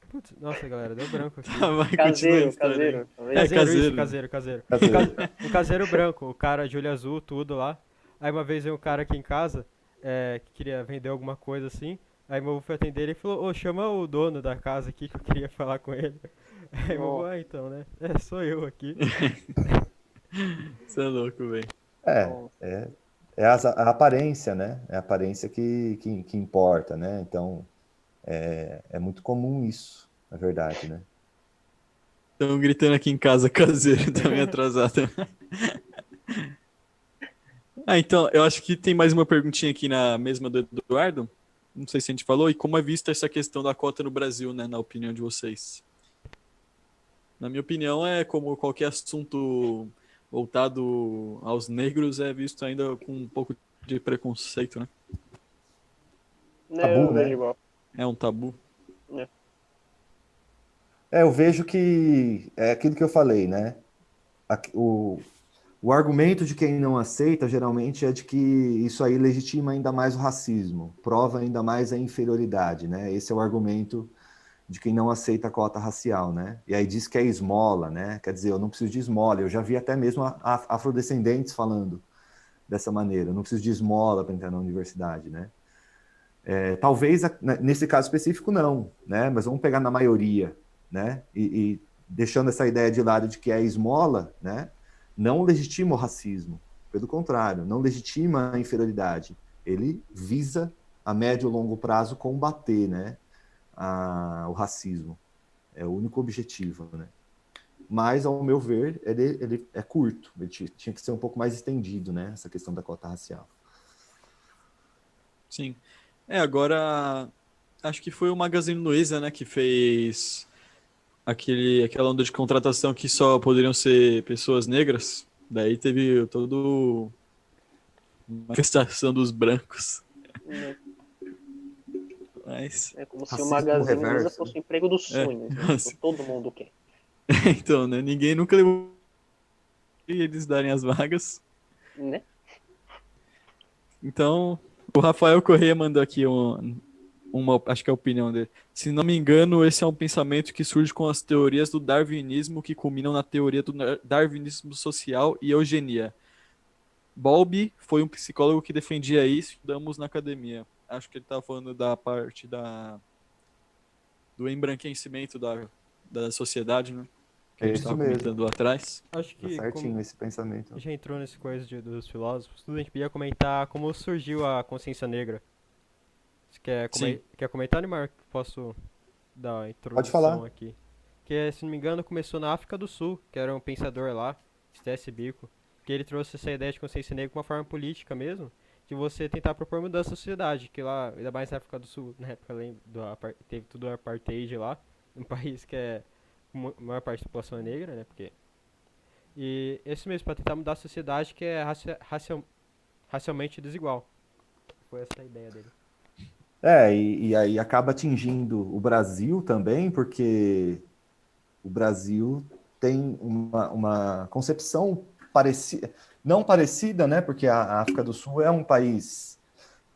Speaker 4: Putz, nossa, galera, deu branco aqui.
Speaker 3: Ah, vai, caseiro, caseiro,
Speaker 4: caseiro. É, caseiro, isso, caseiro, caseiro. caseiro. O caseiro branco, o cara de olho azul, tudo lá. Aí uma vez veio um cara aqui em casa, é, que queria vender alguma coisa assim. Aí meu avô foi atender ele e falou, ô, chama o dono da casa aqui que eu queria falar com ele. Aí meu avô, ah, então, né? É, sou eu aqui.
Speaker 1: Você é louco, velho.
Speaker 2: É, é, é a, a, aparência, né? É a aparência que, que, que importa, né? Então, é, é muito comum isso, na verdade, né?
Speaker 1: Estão gritando aqui em casa, caseiro, também atrasado. ah, então, eu acho que tem mais uma perguntinha aqui na mesma do Eduardo. Não sei se a gente falou, e como é vista essa questão da cota no Brasil, né, na opinião de vocês? Na minha opinião, é como qualquer assunto voltado aos negros, é visto ainda com um pouco de preconceito, né?
Speaker 3: Tabu, né? Igual.
Speaker 1: É um tabu.
Speaker 2: É. é, eu vejo que é aquilo que eu falei, né? O, o argumento de quem não aceita geralmente é de que isso aí legitima ainda mais o racismo, prova ainda mais a inferioridade, né? Esse é o argumento de quem não aceita a cota racial, né? E aí diz que é esmola, né? Quer dizer, eu não preciso de esmola. Eu já vi até mesmo afrodescendentes falando dessa maneira. Eu não preciso de esmola para entrar na universidade, né? É, talvez nesse caso específico não, né? Mas vamos pegar na maioria, né? E, e, deixando essa ideia de lado de que é esmola, né? Não legitima o racismo, pelo contrário, não legitima a inferioridade. Ele visa a médio e longo prazo combater, né? A, o racismo é o único objetivo, né? Mas ao meu ver ele, ele é curto, ele tinha que ser um pouco mais estendido, né? Essa questão da cota racial.
Speaker 1: Sim. É, agora acho que foi o Magazine Luiza, né, que fez aquele, aquela onda de contratação que só poderiam ser pessoas negras. Daí teve todo manifestação dos brancos. Mas...
Speaker 3: É como se o Magazine Luiza fosse o emprego dos é, sonhos, é, né? todo mundo quer.
Speaker 1: então, né? Ninguém nunca levou e eles darem as vagas.
Speaker 3: Né?
Speaker 1: Então, o Rafael Corrêa mandou aqui um, uma, acho que é a opinião dele. Se não me engano, esse é um pensamento que surge com as teorias do darwinismo que culminam na teoria do darwinismo social e eugenia. Bowlby foi um psicólogo que defendia isso, estudamos na academia. Acho que ele estava falando da parte da do embranquecimento da, da sociedade, né?
Speaker 2: Que a gente estava comentando
Speaker 1: atrás.
Speaker 4: Acho que
Speaker 2: tá certinho esse pensamento.
Speaker 4: Já entrou nesse coisa de, dos filósofos, tudo a gente podia comentar como surgiu a consciência negra. Você quer, come quer comentar, Neymar? Posso dar a introdução
Speaker 2: Pode falar.
Speaker 4: aqui. Que, se não me engano, começou na África do Sul, que era um pensador lá, Stesse Biko, que ele trouxe essa ideia de consciência negra com uma forma política mesmo, de você tentar propor mudança na sociedade, que lá, ainda mais na África do Sul, na época do, teve tudo o apartheid lá, um país que é a maior parte da população é negra, né, porque... E esse mesmo, para tentar mudar a sociedade que é racial, racialmente desigual. Foi essa a ideia dele.
Speaker 2: É, e, e, aí acaba atingindo o Brasil também, porque o Brasil tem uma, uma concepção parecida, não parecida, né? Porque a África do Sul é um país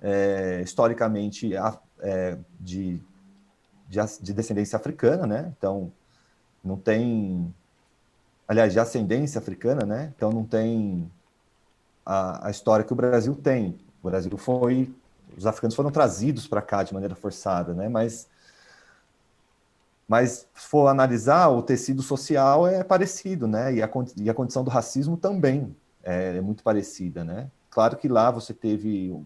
Speaker 2: é, historicamente é, de, de, de, descendência africana, né? Então não tem, aliás, de ascendência africana, né? Então não tem a, a história que o Brasil tem. O Brasil foi os africanos foram trazidos para cá de maneira forçada, né? Mas, mas se for analisar, o tecido social é parecido, né? E a, e a condição do racismo também é, é muito parecida, né? Claro que lá você teve o,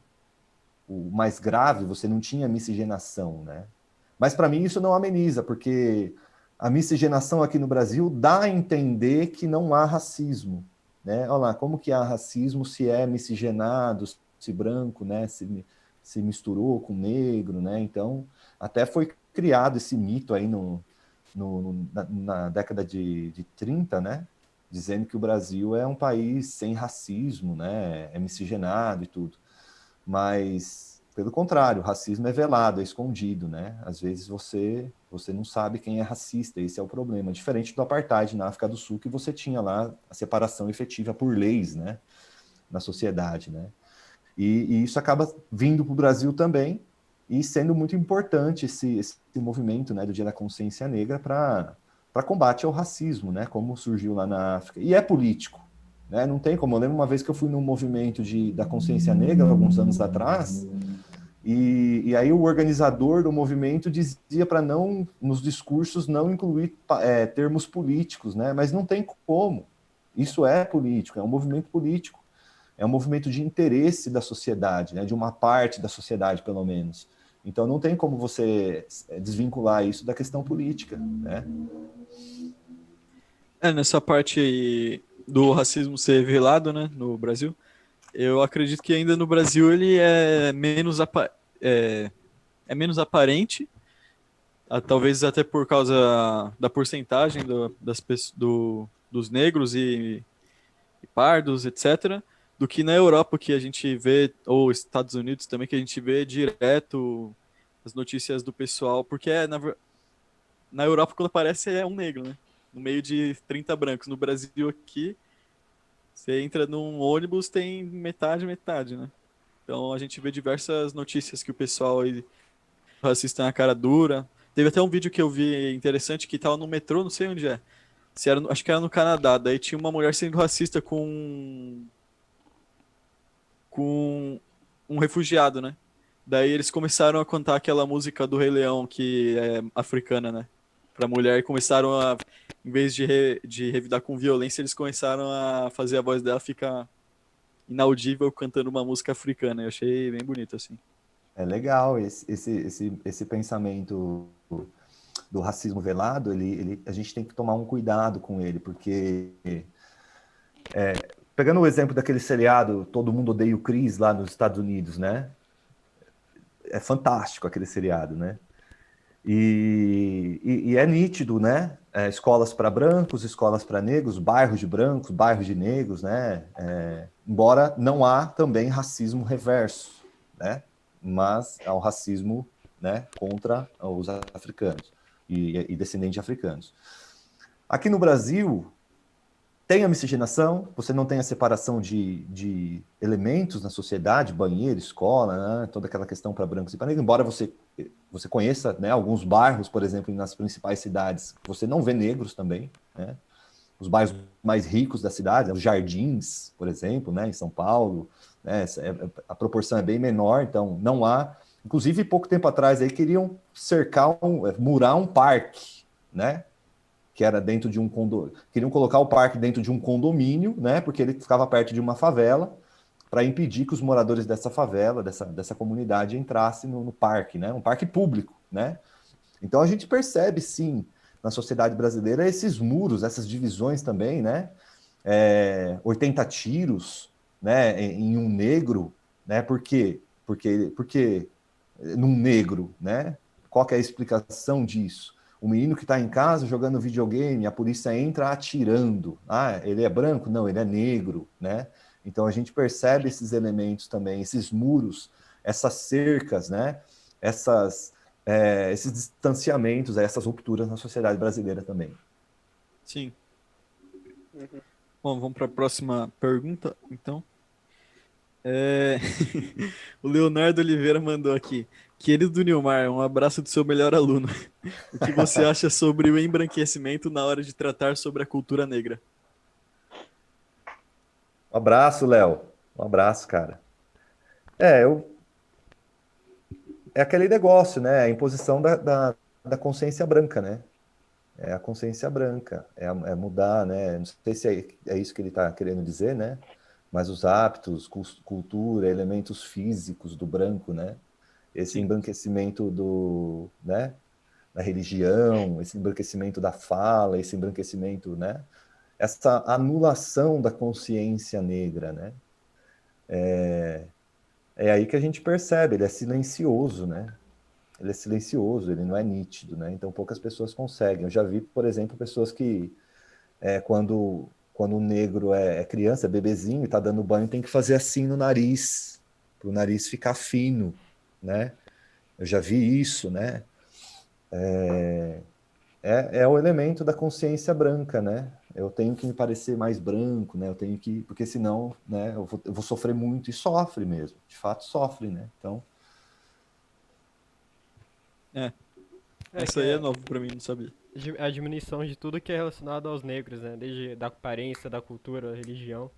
Speaker 2: o mais grave, você não tinha miscigenação, né? Mas para mim isso não ameniza, porque a miscigenação aqui no Brasil dá a entender que não há racismo, né? Olha lá, como que há racismo se é miscigenado, se branco, né? Se, se misturou com negro, né? Então, até foi criado esse mito aí no, no na, na, década de, de 30, né? Dizendo que o Brasil é um país sem racismo, né? É miscigenado e tudo. Mas, pelo contrário, racismo é velado, é escondido, né? Às vezes você você não sabe quem é racista, esse é o problema. Diferente do apartheid na África do Sul, que você tinha lá a separação efetiva por leis, né? Na sociedade, né? E, e isso acaba vindo para o Brasil também e sendo muito importante esse, esse movimento né, do Dia da Consciência Negra para combate ao racismo, né, como surgiu lá na África. E é político. Né? Não tem como. Eu lembro uma vez que eu fui num movimento de, da consciência negra, alguns anos atrás, e, e aí o organizador do movimento dizia para não, nos discursos, não incluir é, termos políticos, né? mas não tem como. Isso é político, é um movimento político é um movimento de interesse da sociedade, né, de uma parte da sociedade, pelo menos. Então, não tem como você é, desvincular isso da questão política, né?
Speaker 1: É, nessa parte do racismo ser velado, né, no Brasil, eu acredito que ainda no Brasil ele é menos, é, é menos aparente, talvez até por causa da porcentagem do, das, do, dos negros e, e pardos, etc., do que na Europa, que a gente vê, ou Estados Unidos também, que a gente vê direto as notícias do pessoal, porque é, na, na Europa, quando aparece, é um negro, né? No meio de 30 brancos. No Brasil, aqui, você entra num ônibus, tem metade, metade, né? Então a gente vê diversas notícias que o pessoal racista na cara dura. Teve até um vídeo que eu vi interessante que tava no metrô, não sei onde é. Se era, acho que era no Canadá. Daí tinha uma mulher sendo racista com com um refugiado, né? Daí eles começaram a cantar aquela música do Rei Leão, que é africana, né? Pra mulher, e começaram a, em vez de, re, de revidar com violência, eles começaram a fazer a voz dela ficar inaudível cantando uma música africana. Eu achei bem bonito, assim.
Speaker 2: É legal esse, esse, esse, esse pensamento do racismo velado, ele, ele, a gente tem que tomar um cuidado com ele, porque é, pegando o exemplo daquele seriado Todo Mundo Odeia o Chris lá nos Estados Unidos, né? É fantástico aquele seriado, né? E, e, e é nítido, né? É, escolas para brancos, escolas para negros, bairros de brancos, bairros de negros, né? É, embora não há também racismo reverso, né? Mas há um racismo né, contra os africanos e, e descendentes de africanos. Aqui no Brasil, tem a miscigenação, você não tem a separação de, de elementos na sociedade, banheiro, escola, né, toda aquela questão para brancos e para negros, embora você, você conheça né, alguns bairros, por exemplo, nas principais cidades, você não vê negros também, né, os bairros mais ricos da cidade, os jardins, por exemplo, né, em São Paulo, né, é, a proporção é bem menor, então não há, inclusive pouco tempo atrás aí queriam cercar, um, murar um parque, né, que era dentro de um condomínio. Queriam colocar o parque dentro de um condomínio, né? Porque ele ficava perto de uma favela, para impedir que os moradores dessa favela, dessa, dessa comunidade, entrassem no, no, parque, né? Um parque público, né? Então a gente percebe, sim, na sociedade brasileira, esses muros, essas divisões também, né? É, 80 tiros, né? Em, em um negro, né? Por quê? Porque, porque num negro, né? Qual é a explicação disso? o menino que está em casa jogando videogame, a polícia entra atirando. Ah, ele é branco? Não, ele é negro, né? Então a gente percebe esses elementos também, esses muros, essas cercas, né? Essas, é, esses distanciamentos, essas rupturas na sociedade brasileira também.
Speaker 1: Sim. Bom, vamos para a próxima pergunta, então. É... o Leonardo Oliveira mandou aqui. Querido Nilmar, um abraço do seu melhor aluno. O que você acha sobre o embranquecimento na hora de tratar sobre a cultura negra?
Speaker 2: Um abraço, Léo. Um abraço, cara. É, eu. É aquele negócio, né? A imposição da, da, da consciência branca, né? É a consciência branca. É, é mudar, né? Não sei se é, é isso que ele está querendo dizer, né? Mas os hábitos, cultura, elementos físicos do branco, né? esse Sim. embranquecimento do, né, da religião, esse embranquecimento da fala, esse embranquecimento, né, essa anulação da consciência negra, né, é, é aí que a gente percebe, ele é silencioso, né, ele é silencioso, ele não é nítido, né, então poucas pessoas conseguem. Eu já vi, por exemplo, pessoas que, é, quando quando o negro é, é criança, é bebezinho, está dando banho, tem que fazer assim no nariz, para o nariz ficar fino, né? Eu já vi isso, né? É, é, é, o elemento da consciência branca, né? Eu tenho que me parecer mais branco, né? Eu tenho que, porque senão, né? Eu vou, eu vou sofrer muito e sofre mesmo, de fato sofre, né? Então.
Speaker 1: É. é Isso aí é, é novo para mim, não sabia.
Speaker 4: A diminuição de tudo que é relacionado aos negros, né? Desde da aparência, da cultura, da religião.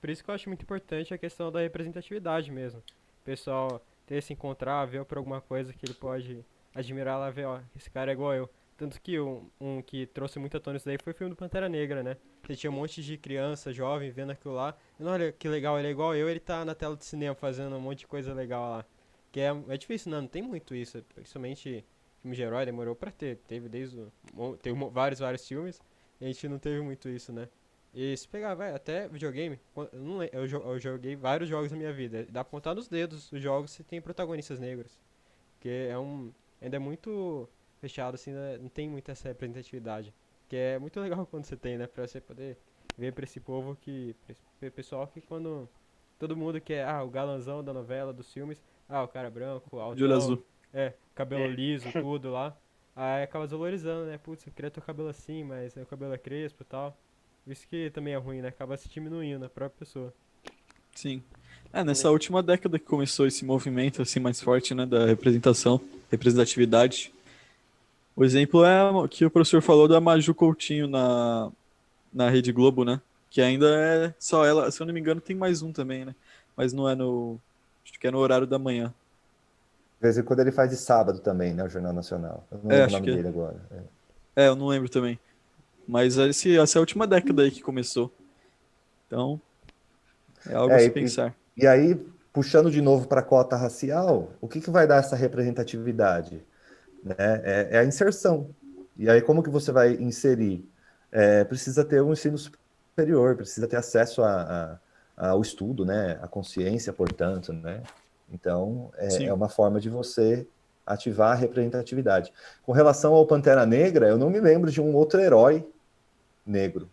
Speaker 4: Por isso que eu acho muito importante a questão da representatividade mesmo. O pessoal ter se encontrar, ver por alguma coisa que ele pode admirar lá, ver, ó, esse cara é igual eu. Tanto que um, um que trouxe muita tona isso daí foi o filme do Pantera Negra, né? Você tinha um monte de criança, jovem, vendo aquilo lá. E, olha que legal, ele é igual eu, ele tá na tela de cinema fazendo um monte de coisa legal lá. Que é, é difícil, não, não tem muito isso. Principalmente filme de herói demorou pra ter. Teve desde o, teve vários, vários filmes. E a gente não teve muito isso, né? E se pegar, vai, até videogame, eu, não, eu, eu, joguei vários jogos na minha vida. Dá pra contar nos dedos os jogos se tem protagonistas negros. Porque é um. Ainda é muito fechado, assim, né? não tem muita essa representatividade. Que é muito legal quando você tem, né? Pra você poder ver pra esse povo que. Pra pessoal que quando. Todo mundo quer, ah, o galanzão da novela, dos filmes, ah, o cara branco, alto.
Speaker 1: De olho azul.
Speaker 4: É, cabelo liso, tudo lá. Aí acaba desvalorizando, né? Putz, eu queria ter o cabelo assim, mas o cabelo é crespo e tal. Isso que também é ruim, né? Acaba se diminuindo a própria pessoa.
Speaker 1: Sim. É, nessa última década que começou esse movimento assim mais forte, né, da representação, representatividade. O exemplo é que o professor falou da Maju Coutinho na, na Rede Globo, né? Que ainda é só ela, se eu não me engano, tem mais um também, né? Mas não é no. Acho que é no horário da manhã.
Speaker 2: De vez em quando ele faz de sábado também, né? O Jornal Nacional. Eu não é, lembro o nome que... É. dele agora.
Speaker 1: É. é, eu não lembro também. Mas esse, essa é a última década aí que começou. Então, é algo é, a se e, pensar.
Speaker 2: E aí, puxando de novo para a cota racial, o que, que vai dar essa representatividade? Né? É, é, a inserção. E aí, como que você vai inserir? É, precisa ter um ensino superior, precisa ter acesso a, a, ao estudo, né? A consciência, portanto, né? Então, é, é uma forma de você ativar a representatividade. Com relação ao Pantera Negra, eu não me lembro de um outro herói negro.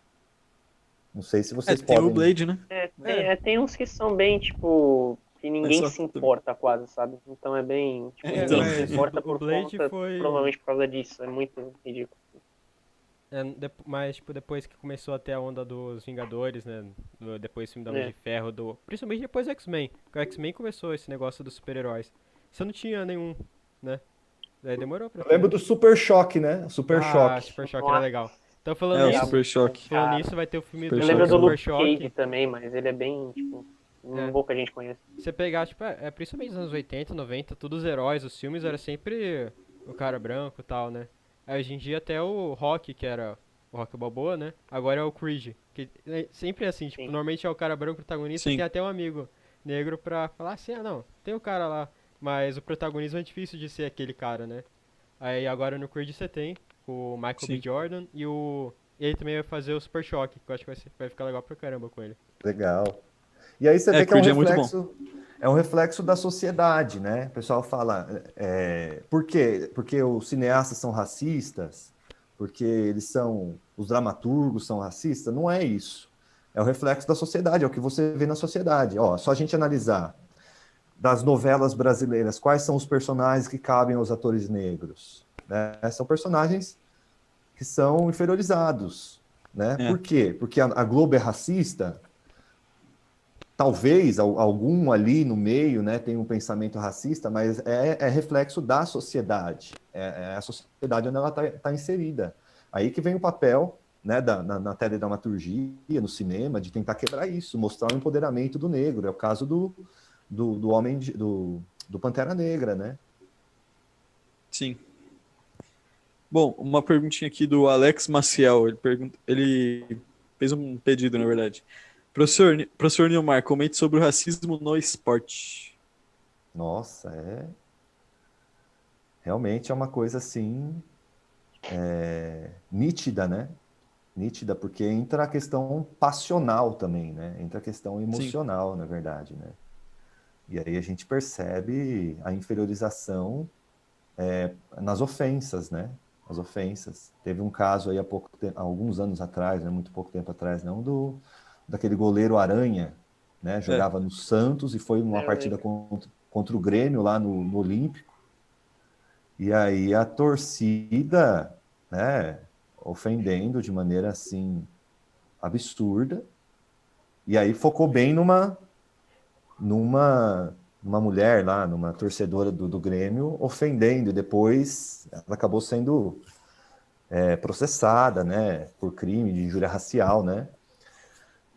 Speaker 2: Não sei se vocês é, podem...
Speaker 1: Tem o Blade, né?
Speaker 3: É, tem, é. tem, uns que são bem, tipo, que ninguém se importa quase, sabe? Então é bem. Tipo,
Speaker 4: é,
Speaker 3: então,
Speaker 4: se importa por conta, foi...
Speaker 3: provavelmente por causa disso. É muito ridículo.
Speaker 4: É, mas, tipo, depois que começou a ter a onda dos Vingadores, né? depois do filme da Homem é. de Ferro, do... principalmente depois do X-Men. O X-Men começou esse negócio dos super-heróis. Você não tinha nenhum, né? Daí demorou pra.
Speaker 2: Eu lembro do Super Choque, né? Super ah, Choque.
Speaker 4: Super Choque era legal. Então falando
Speaker 1: é,
Speaker 4: nisso,
Speaker 1: Super Choque.
Speaker 4: Falando nisso, vai ter o filme
Speaker 3: super
Speaker 4: do
Speaker 3: Eu lembro do Luke Cage também, mas ele é bem, tipo, um é. pouco a gente conhece.
Speaker 4: Você pegar, tipo, é, é, principalmente nos anos 80, 90, todos os heróis, os filmes, era sempre o cara branco e tal, né? Aí hoje em dia até o Rock, que era o Rock Balboa, né? Agora é o Creed. Que é sempre é assim, tipo, Sim. normalmente é o cara branco protagonista, Sim. tem até um amigo negro pra falar assim, ah não, tem o cara lá. Mas o protagonismo é difícil de ser aquele cara, né? Aí agora no Creed você tem o Michael Sim. B. Jordan e o. E ele também vai fazer o Super Choque, que eu acho que vai, ser, vai ficar legal pra caramba com ele.
Speaker 2: Legal. E aí você é, vê que é um reflexo. É, é, um reflexo da sociedade, né? O pessoal fala. É, por quê? Porque os cineastas são racistas? Porque eles são. Os dramaturgos são racistas? Não é isso. É o reflexo da sociedade, é o que você vê na sociedade. Ó, só a gente analisar das novelas brasileiras, quais são os personagens que cabem aos atores negros? Né? São personagens que são inferiorizados. Né? É. Por quê? Porque a, a, Globo é racista? Talvez algum ali no meio né, tenha um pensamento racista, mas é, é reflexo da sociedade. É, é, a sociedade onde ela está tá inserida. Aí que vem o papel né, da, na, na teledramaturgia, no cinema, de tentar quebrar isso, mostrar o empoderamento do negro. É o caso do, do, do homem de, do, do Pantera Negra, né?
Speaker 1: Sim. Bom, uma perguntinha aqui do Alex Maciel. Ele, pergunta, ele fez um pedido, na verdade. Professor, professor Nilmar, comente sobre o racismo no esporte.
Speaker 2: Nossa, é. Realmente é uma coisa assim. É... nítida, né? Nítida, porque entra a questão passional também, né? Entra a questão emocional, Sim. na verdade, né? E aí a gente percebe a inferiorização é, nas ofensas, né? As ofensas. Teve um caso aí há pouco há alguns anos atrás, né? muito pouco tempo atrás, não do daquele goleiro Aranha, né? É. Jogava é. no Santos e foi uma é, partida contra, contra o Grêmio lá no, no Olímpico. E aí a torcida, né? Ofendendo de maneira assim absurda. E aí focou bem numa numa uma mulher lá, numa torcedora do, do Grêmio, ofendendo, e depois ela acabou sendo é, processada, né, por crime de injúria racial, né,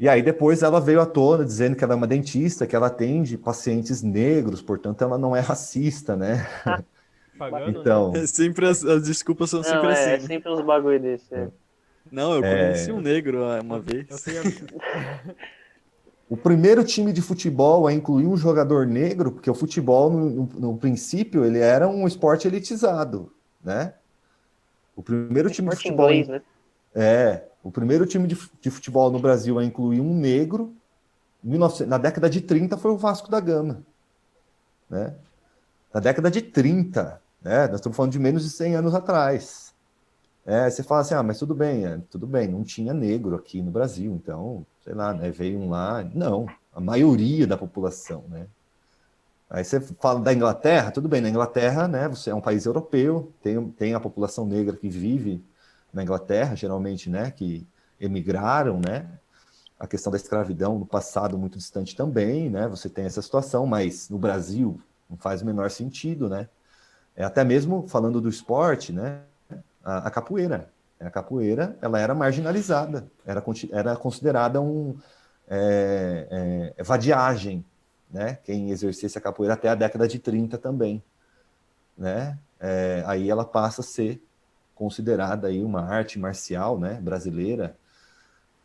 Speaker 2: e aí depois ela veio à tona dizendo que ela é uma dentista, que ela atende pacientes negros, portanto ela não é racista, né.
Speaker 1: Pagando, né? então, né? é sempre as, as, desculpas são
Speaker 3: não,
Speaker 1: sempre
Speaker 3: é,
Speaker 1: assim.
Speaker 3: É sempre uns bagulho desse. É.
Speaker 1: Não, eu é. conheci um negro uma vez.
Speaker 2: O primeiro time de futebol a incluir um jogador negro, porque o futebol, no, no, no princípio, ele era um esporte elitizado, né? O primeiro time de futebol... Inglês, né? É, o primeiro time de, futebol no Brasil a incluir um negro, 19, na década de 30, foi o Vasco da Gama, né? Na década de 30, né? Nós estamos falando de menos de 100 anos atrás. É, você fala assim, ah, mas tudo bem, é, tudo bem, não tinha negro aqui no Brasil, então sei lá, né, veio um lá. Não, a maioria da população, né? Aí você fala da Inglaterra, tudo bem, na Inglaterra, né, você é um país europeu, tem, tem a população negra que vive na Inglaterra, geralmente, né, que emigraram, né, a questão da escravidão no passado muito distante também, né, você tem essa situação, mas no Brasil não faz o menor sentido, né, é até mesmo falando do esporte, né, a, a capoeira, a capoeira ela era marginalizada, era, era considerada um é, é, vadiagem, né? Quem exercesse a capoeira até a década de 30 também, né? É, aí ela passa a ser considerada aí uma arte marcial, né? Brasileira.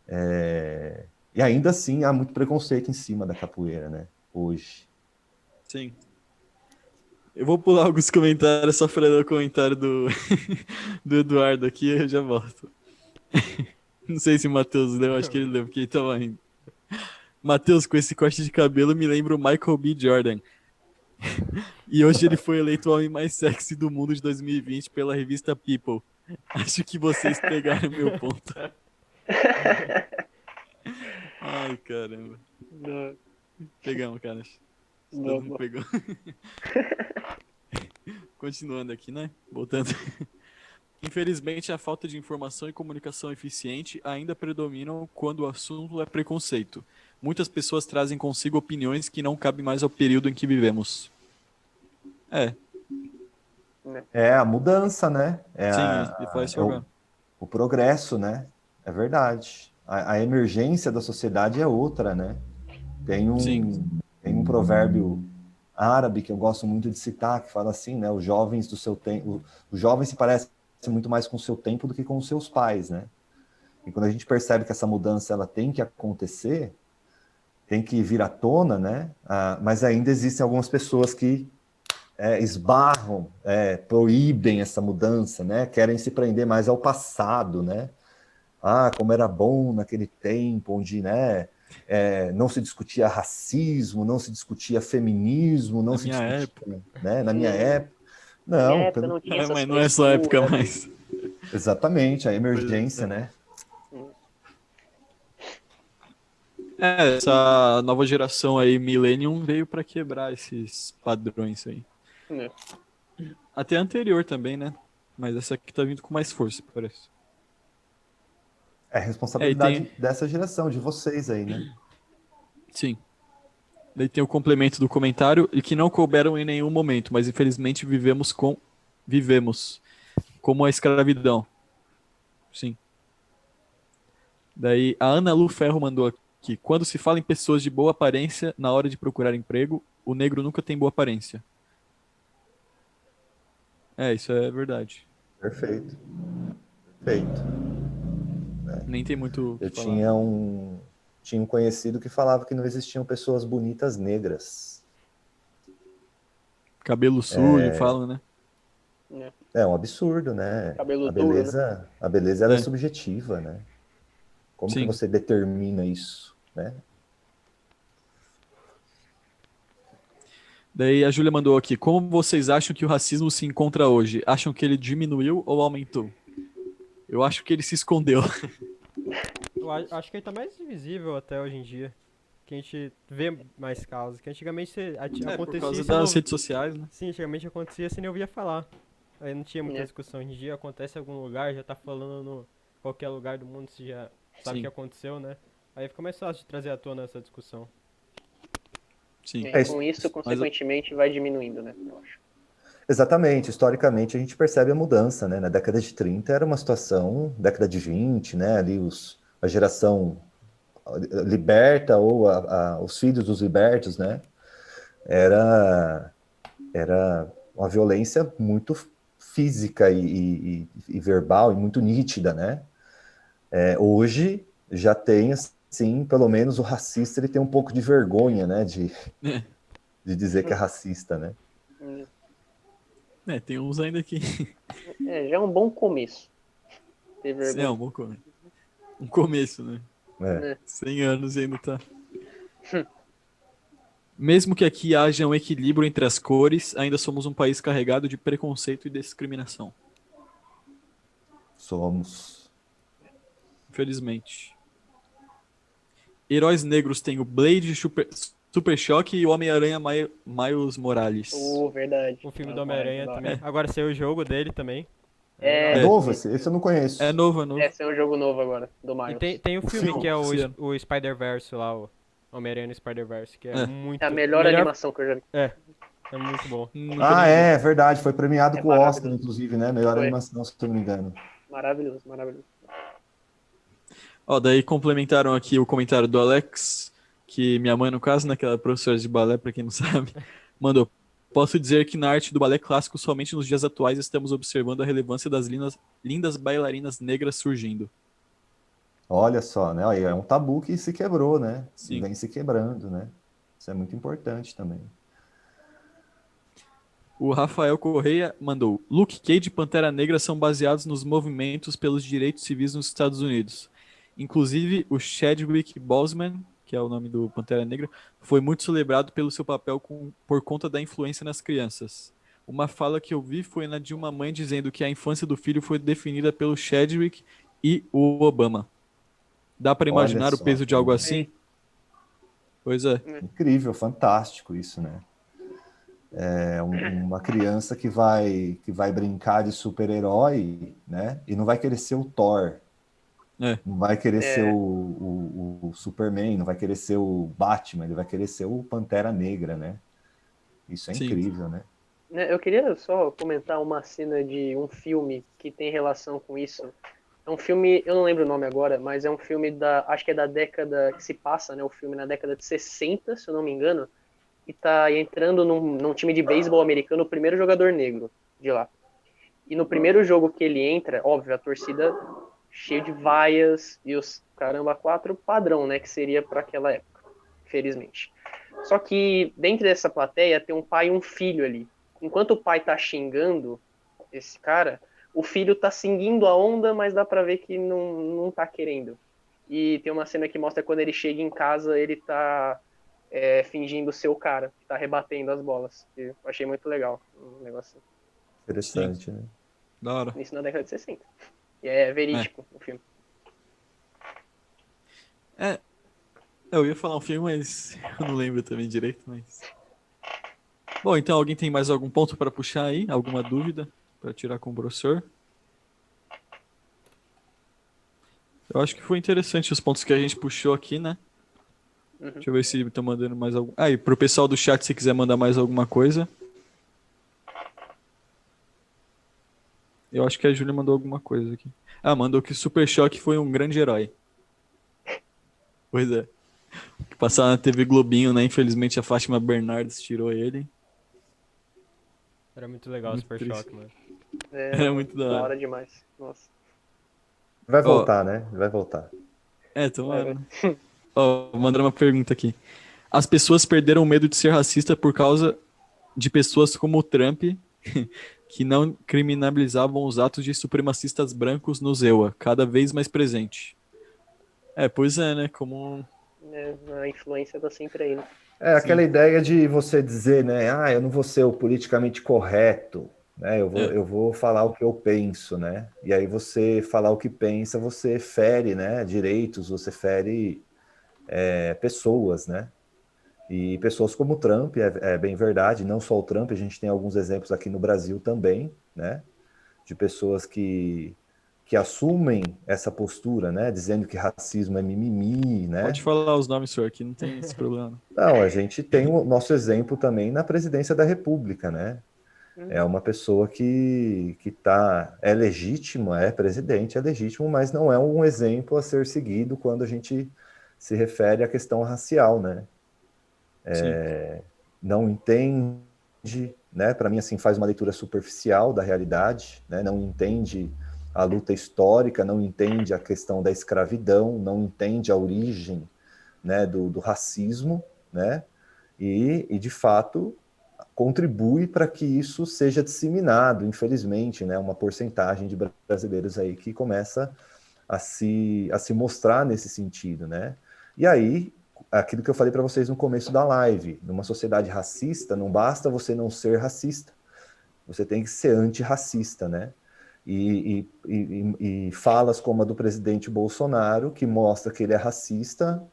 Speaker 2: É, e ainda assim há muito preconceito em cima da capoeira, né? Hoje.
Speaker 1: Sim. Eu vou pular alguns comentários só para ler o comentário do, do Eduardo aqui eu já volto. Não sei se o Matheus leu, acho que ele leu, porque ele tava indo. Matheus, com esse corte de cabelo, me lembra o Michael B. Jordan. e hoje ele foi eleito o homem mais sexy do mundo de 2020 pela revista People. Acho que vocês pegaram meu ponto. Ai, caramba. Pegamos, cara. Todo mundo pegou. Continuando aqui, né? Voltando. Infelizmente, a falta de informação e comunicação eficiente ainda predominam quando o assunto é preconceito. Muitas pessoas trazem consigo opiniões que não cabem mais ao período em que vivemos. É.
Speaker 2: É a mudança, né? É
Speaker 1: Sim,
Speaker 2: a,
Speaker 1: e faz
Speaker 2: é o, o, progresso, né? É verdade. A, a, emergência da sociedade é outra, né? Tem um, tem um provérbio árabe que eu gosto muito de citar que fala assim, né? Os jovens do seu tempo, os jovens se parecem muito mais com o seu tempo do que com os seus pais, né? E quando a gente percebe que essa mudança ela tem que acontecer, tem que vir à tona, né? Ah, mas ainda existem algumas pessoas que é, esbarram, é, proíbem essa mudança, né? Querem se prender mais ao passado, né? Ah, como era bom naquele tempo, onde, né? É, não se discutia racismo, não se discutia feminismo, não
Speaker 1: Na
Speaker 2: se
Speaker 1: minha
Speaker 2: discutia, época. né? Na minha época, não,
Speaker 3: época pelo... não,
Speaker 1: é, mas não é só época mais.
Speaker 2: Exatamente, a emergência, é. né?
Speaker 1: É, essa nova geração aí, Millennium, veio para quebrar esses padrões aí. É. Até a anterior também, né? Mas essa aqui tá vindo com mais força, parece.
Speaker 2: É responsabilidade é, tem... dessa geração, de vocês aí, né?
Speaker 1: Sim. Daí tem o complemento do comentário e que não couberam em nenhum momento, mas infelizmente vivemos com vivemos como a escravidão. Sim. Daí a Ana Lu Ferro mandou aqui: quando se fala em pessoas de boa aparência na hora de procurar emprego, o negro nunca tem boa aparência. É, isso é verdade.
Speaker 2: Perfeito. Perfeito.
Speaker 1: É. Nem tem muito.
Speaker 2: Eu tinha um, tinha um conhecido que falava que não existiam pessoas bonitas negras.
Speaker 1: Cabelo sujo, é... falam, né?
Speaker 2: É. é um absurdo, né?
Speaker 3: Cabelo
Speaker 2: a beleza, duro, né? a beleza é. é subjetiva, né? Como Sim. que você determina isso, né?
Speaker 1: Daí a Júlia mandou aqui: Como vocês acham que o racismo se encontra hoje? Acham que ele diminuiu ou aumentou? Eu acho que ele se escondeu.
Speaker 4: Eu acho que ele tá mais visível até hoje em dia. Que a gente vê mais casos. Que antigamente é, acontecia. Por
Speaker 1: causa das não... redes sociais, né?
Speaker 4: Sim, antigamente acontecia sem nem ouvia falar. Aí não tinha muita é. discussão. Hoje em dia acontece em algum lugar, já tá falando no qualquer lugar do mundo, você já sabe o que aconteceu, né? Aí fica mais fácil de trazer à tona essa discussão.
Speaker 3: Sim. É, com isso, consequentemente, Mas... vai diminuindo, né? Eu acho.
Speaker 2: Exatamente, historicamente a gente percebe a mudança, né? Na década de 30 era uma situação, década de 20, né? Ali os, a geração liberta ou a, a, os filhos dos libertos, né? Era, era uma violência muito física e, e, e verbal e muito nítida, né? É, hoje já tem sim, pelo menos o racista ele tem um pouco de vergonha, né, de, é. de dizer que é racista, né?
Speaker 1: É, tem uns ainda que.
Speaker 3: É, já é um bom começo.
Speaker 1: Sim, é um bom começo. Um começo, né?
Speaker 2: É.
Speaker 1: 100 anos e ainda tá. Mesmo que aqui haja um equilíbrio entre as cores, ainda somos um país carregado de preconceito e discriminação.
Speaker 2: Somos.
Speaker 1: Infelizmente. Heróis negros tem o Blade, Super, Super Choque e o Homem-Aranha Miles Morales.
Speaker 3: Oh, verdade.
Speaker 4: O filme do Homem-Aranha também. É. Agora saiu o jogo dele também.
Speaker 2: É, é novo esse? Esse eu não conheço.
Speaker 1: É novo, é novo.
Speaker 3: Esse é um jogo novo agora, do Miles.
Speaker 4: E tem, tem o filme Sim. que é o, o Spider-Verse lá, o Homem-Aranha Spider-Verse, que é, é, muito...
Speaker 3: É a melhor, melhor, animação que eu já vi.
Speaker 4: É, é muito bom.
Speaker 2: ah, é, verdade. Foi premiado é com o Oscar, inclusive, né? Melhor Foi. animação, se eu não me engano.
Speaker 3: Maravilhoso, maravilhoso.
Speaker 1: Ó, daí complementaram aqui o comentário do Alex, que minha mãe, no caso, naquela né, professora de balé, para quem não sabe, mandou. Posso dizer que na arte do balé clássico, somente nos dias atuais, estamos observando a relevância das lindas, lindas bailarinas negras surgindo.
Speaker 2: Olha só, né? É um tabu que se quebrou, né?
Speaker 1: Sim.
Speaker 2: Vem se quebrando, né? Isso é muito importante também.
Speaker 1: O Rafael Correia mandou: Luke Cage e Pantera Negra são baseados nos movimentos pelos direitos civis nos Estados Unidos. Inclusive, o Chadwick Boseman, que é o nome do Pantera Negra, foi muito celebrado pelo seu papel com, por conta da influência nas crianças. Uma fala que eu vi foi na de uma mãe dizendo que a infância do filho foi definida pelo Chadwick e o Obama. Dá para imaginar o peso de algo assim? Pois é.
Speaker 2: Incrível, fantástico isso, né? É uma criança que vai que vai brincar de super-herói, né? E não vai querer ser o Thor. É. Não vai querer é. ser o, o, o, Superman, não vai querer ser o Batman, ele vai querer ser o Pantera Negra, né? Isso é Sim. incrível, né?
Speaker 3: né? Eu queria só comentar uma cena de um filme que tem relação com isso. É um filme, eu não lembro o nome agora, mas é um filme da, acho que é da década que se passa, né? O filme na década de 60, se eu não me engano, e tá entrando num, num time de beisebol americano o primeiro jogador negro de lá. E no primeiro jogo que ele entra, óbvio, a torcida cheia de vaias e os caramba quatro padrão, né? Que seria para aquela época, felizmente. Só que dentro dessa plateia tem um pai e um filho ali. Enquanto o pai tá xingando esse cara, o filho tá seguindo a onda, mas dá pra ver que não, não tá querendo. E tem uma cena que mostra quando ele chega em casa, ele tá é, fingindo ser o cara, que tá rebatendo as bolas. Eu achei muito legal um negócio.
Speaker 2: Interessante, Sim. né?
Speaker 1: Da hora.
Speaker 3: Isso na década de 60. E é verídico é. o filme.
Speaker 1: É. Eu ia falar um filme, mas eu não lembro também direito, mas. Bom, então alguém tem mais algum ponto para puxar aí? Alguma dúvida? para tirar com o professor. Eu acho que foi interessante os pontos que a gente puxou aqui, né? Uhum. Deixa eu ver se estão mandando mais algum. Ah, e pro pessoal do chat, se quiser mandar mais alguma coisa. Eu acho que a Júlia mandou alguma coisa aqui. Ah, mandou que o Super Choque foi um grande herói. Pois é. Passar na TV Globinho, né? Infelizmente a Fátima Bernardes tirou ele.
Speaker 4: Era muito legal o Super triste. Choque, mano.
Speaker 3: É, é muito da hora. hora demais. Nossa.
Speaker 2: Vai voltar, oh. né? Vai voltar.
Speaker 1: É, tomara. Ó, oh, mandando uma pergunta aqui. As pessoas perderam o medo de ser racista por causa de pessoas como o Trump, que não criminalizavam os atos de supremacistas brancos no Zewa, cada vez mais presente. É, pois é, né? Como.
Speaker 3: É, a influência tá sempre aí, né?
Speaker 2: É aquela Sim. ideia de você dizer, né? Ah, eu não vou ser o politicamente correto, né? Eu vou, é. eu vou falar o que eu penso, né? E aí você falar o que pensa, você fere, né? Direitos, você fere é, pessoas, né? E pessoas como o Trump, é, é, bem verdade, não só o Trump, a gente tem alguns exemplos aqui no Brasil também, né? De pessoas que, que assumem essa postura, né? Dizendo que racismo é mimimi, né?
Speaker 1: Pode falar os nomes, senhor, aqui não tem esse problema.
Speaker 2: Não, a gente tem o nosso exemplo também na presidência da República, né? É uma pessoa que, que tá, é legítima, é presidente, é legítimo, mas não é um exemplo a ser seguido quando a gente se refere à questão racial, né? É, não entende, né? Para mim, assim, faz uma leitura superficial da realidade, né? Não entende a luta histórica, não entende a questão da escravidão, não entende a origem, né? Do, do racismo, né? E, e de fato contribui para que isso seja disseminado, infelizmente, né, uma porcentagem de brasileiros aí que começa a se, a se mostrar nesse sentido, né? E aí, aquilo que eu falei para vocês no começo da live, numa sociedade racista, não basta você não ser racista, você tem que ser antirracista, né? E, e, e, e falas como a do presidente Bolsonaro, que mostra que ele é racista,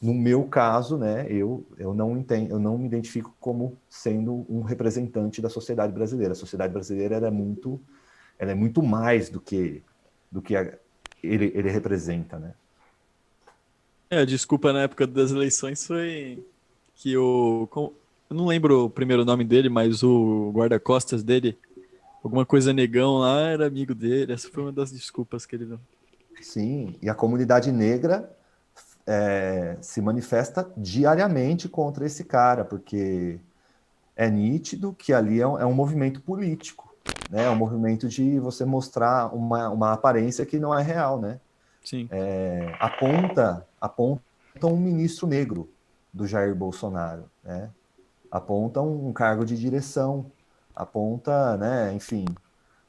Speaker 2: no meu caso, né, eu, eu não entendo, eu não me identifico como sendo um representante da sociedade brasileira. A sociedade brasileira é muito, ela é muito mais do que do que a, ele, ele representa, né?
Speaker 1: É, a desculpa na época das eleições foi que o eu não lembro o primeiro nome dele, mas o guarda-costas dele, alguma coisa negão lá, era amigo dele. Essa foi uma das desculpas que ele deu.
Speaker 2: Sim, e a comunidade negra é, se manifesta diariamente contra esse cara, porque é nítido que ali é um, é um movimento político, né? É um movimento de você mostrar uma, uma aparência que não é real, né?
Speaker 1: Sim.
Speaker 2: É, aponta, aponta um ministro negro do Jair Bolsonaro, né? Aponta um cargo de direção, aponta, né? Enfim,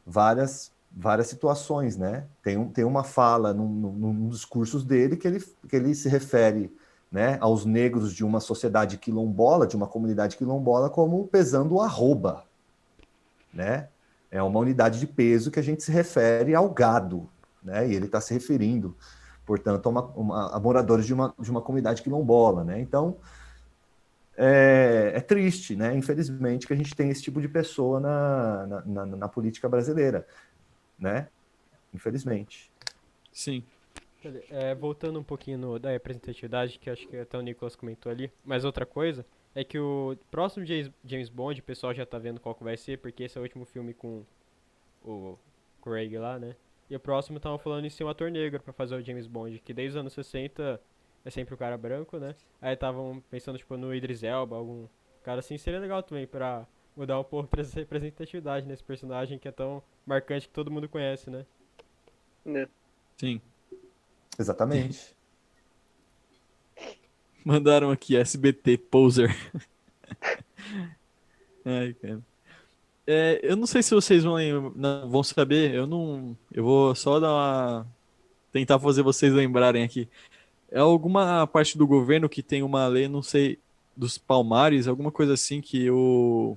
Speaker 2: várias várias situações, né? Tem, um, tem uma fala num, num, num dos cursos dele que ele, que ele se refere né, aos negros de uma sociedade quilombola, de uma comunidade quilombola, como pesando o arroba, né? É uma unidade de peso que a gente se refere ao gado, né? E ele está se referindo, portanto, a, uma, uma, a moradores de uma, de uma comunidade quilombola, né? Então, é, é, triste, né? Infelizmente, que a gente tem esse tipo de pessoa na, na, na, na política brasileira, né? Infelizmente.
Speaker 1: Sim.
Speaker 4: É, voltando um pouquinho no, da representatividade, que acho que até o Nicolas comentou ali, mas outra coisa é que o próximo James Bond, o pessoal já tá vendo qual que vai ser, porque esse é o último filme com o Craig lá, né? E o próximo estavam falando em ser um ator negro para fazer o James Bond, que desde os anos 60 é sempre o cara branco, né? Aí estavam pensando, tipo, no Idris Elba, algum cara assim, seria legal também pra mudar um pouco essa representatividade nesse personagem que é tão marcante que todo mundo conhece, né?
Speaker 3: É.
Speaker 1: Sim.
Speaker 2: Exatamente.
Speaker 1: Mandaram aqui SBT Poser. Ai, cara. É, eu não sei se vocês vão, vão saber, eu não. Eu vou só dar uma. Tentar fazer vocês lembrarem aqui. É alguma parte do governo que tem uma lei, não sei, dos palmares, alguma coisa assim que o.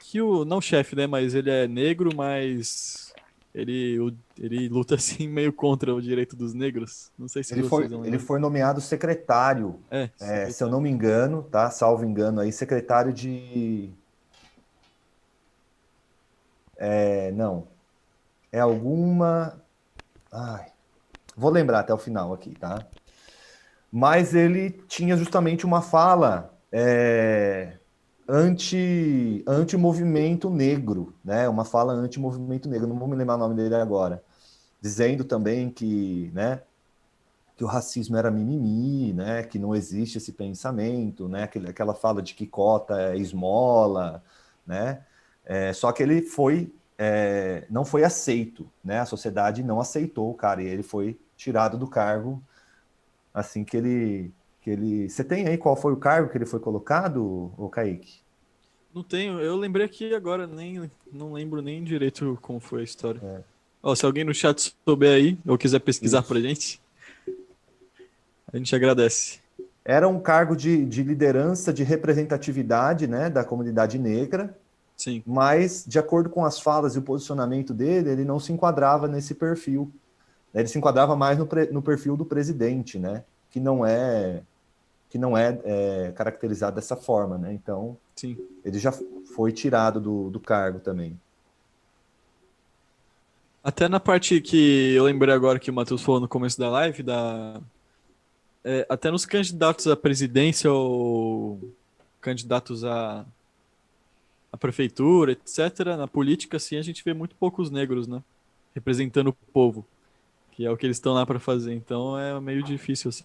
Speaker 1: Que o. Não chefe, né? Mas ele é negro, mas. Ele, ele luta assim meio contra o direito dos negros. Não sei se
Speaker 2: ele foi, ele foi nomeado secretário,
Speaker 1: é,
Speaker 2: secretário. É, se eu não me engano, tá? Salvo engano aí, secretário de é, não. É alguma. Ai, vou lembrar até o final aqui, tá? Mas ele tinha justamente uma fala é, anti, anti-movimento negro, né? Uma fala anti-movimento negro, não vou me lembrar o nome dele agora. Dizendo também que, né, que o racismo era mimimi, né, que não existe esse pensamento, né, aquela fala de que cota é esmola, né, é, só que ele foi, é, não foi aceito, né? A sociedade não aceitou o cara e ele foi tirado do cargo assim que ele, que ele. Você tem aí qual foi o cargo que ele foi colocado, o Kaique?
Speaker 1: Não tenho. Eu lembrei aqui agora, nem não lembro nem direito como foi a história. É. Ó, se alguém no chat souber aí ou quiser pesquisar pra gente, a gente agradece.
Speaker 2: Era um cargo de, de liderança, de representatividade, né, da comunidade negra
Speaker 1: Sim.
Speaker 2: Mas, de acordo com as falas e o posicionamento dele, ele não se enquadrava nesse perfil. Ele se enquadrava mais no, no perfil do presidente, né? Que não é que não é, é caracterizado dessa forma, né? Então,
Speaker 1: Sim.
Speaker 2: ele já foi tirado do, do cargo também.
Speaker 1: Até na parte que eu lembrei agora que o Matheus falou no começo da live, da... É, até nos candidatos à presidência ou candidatos a a prefeitura, etc., na política, assim, a gente vê muito poucos negros, né? Representando o povo, que é o que eles estão lá para fazer. Então é meio difícil, assim,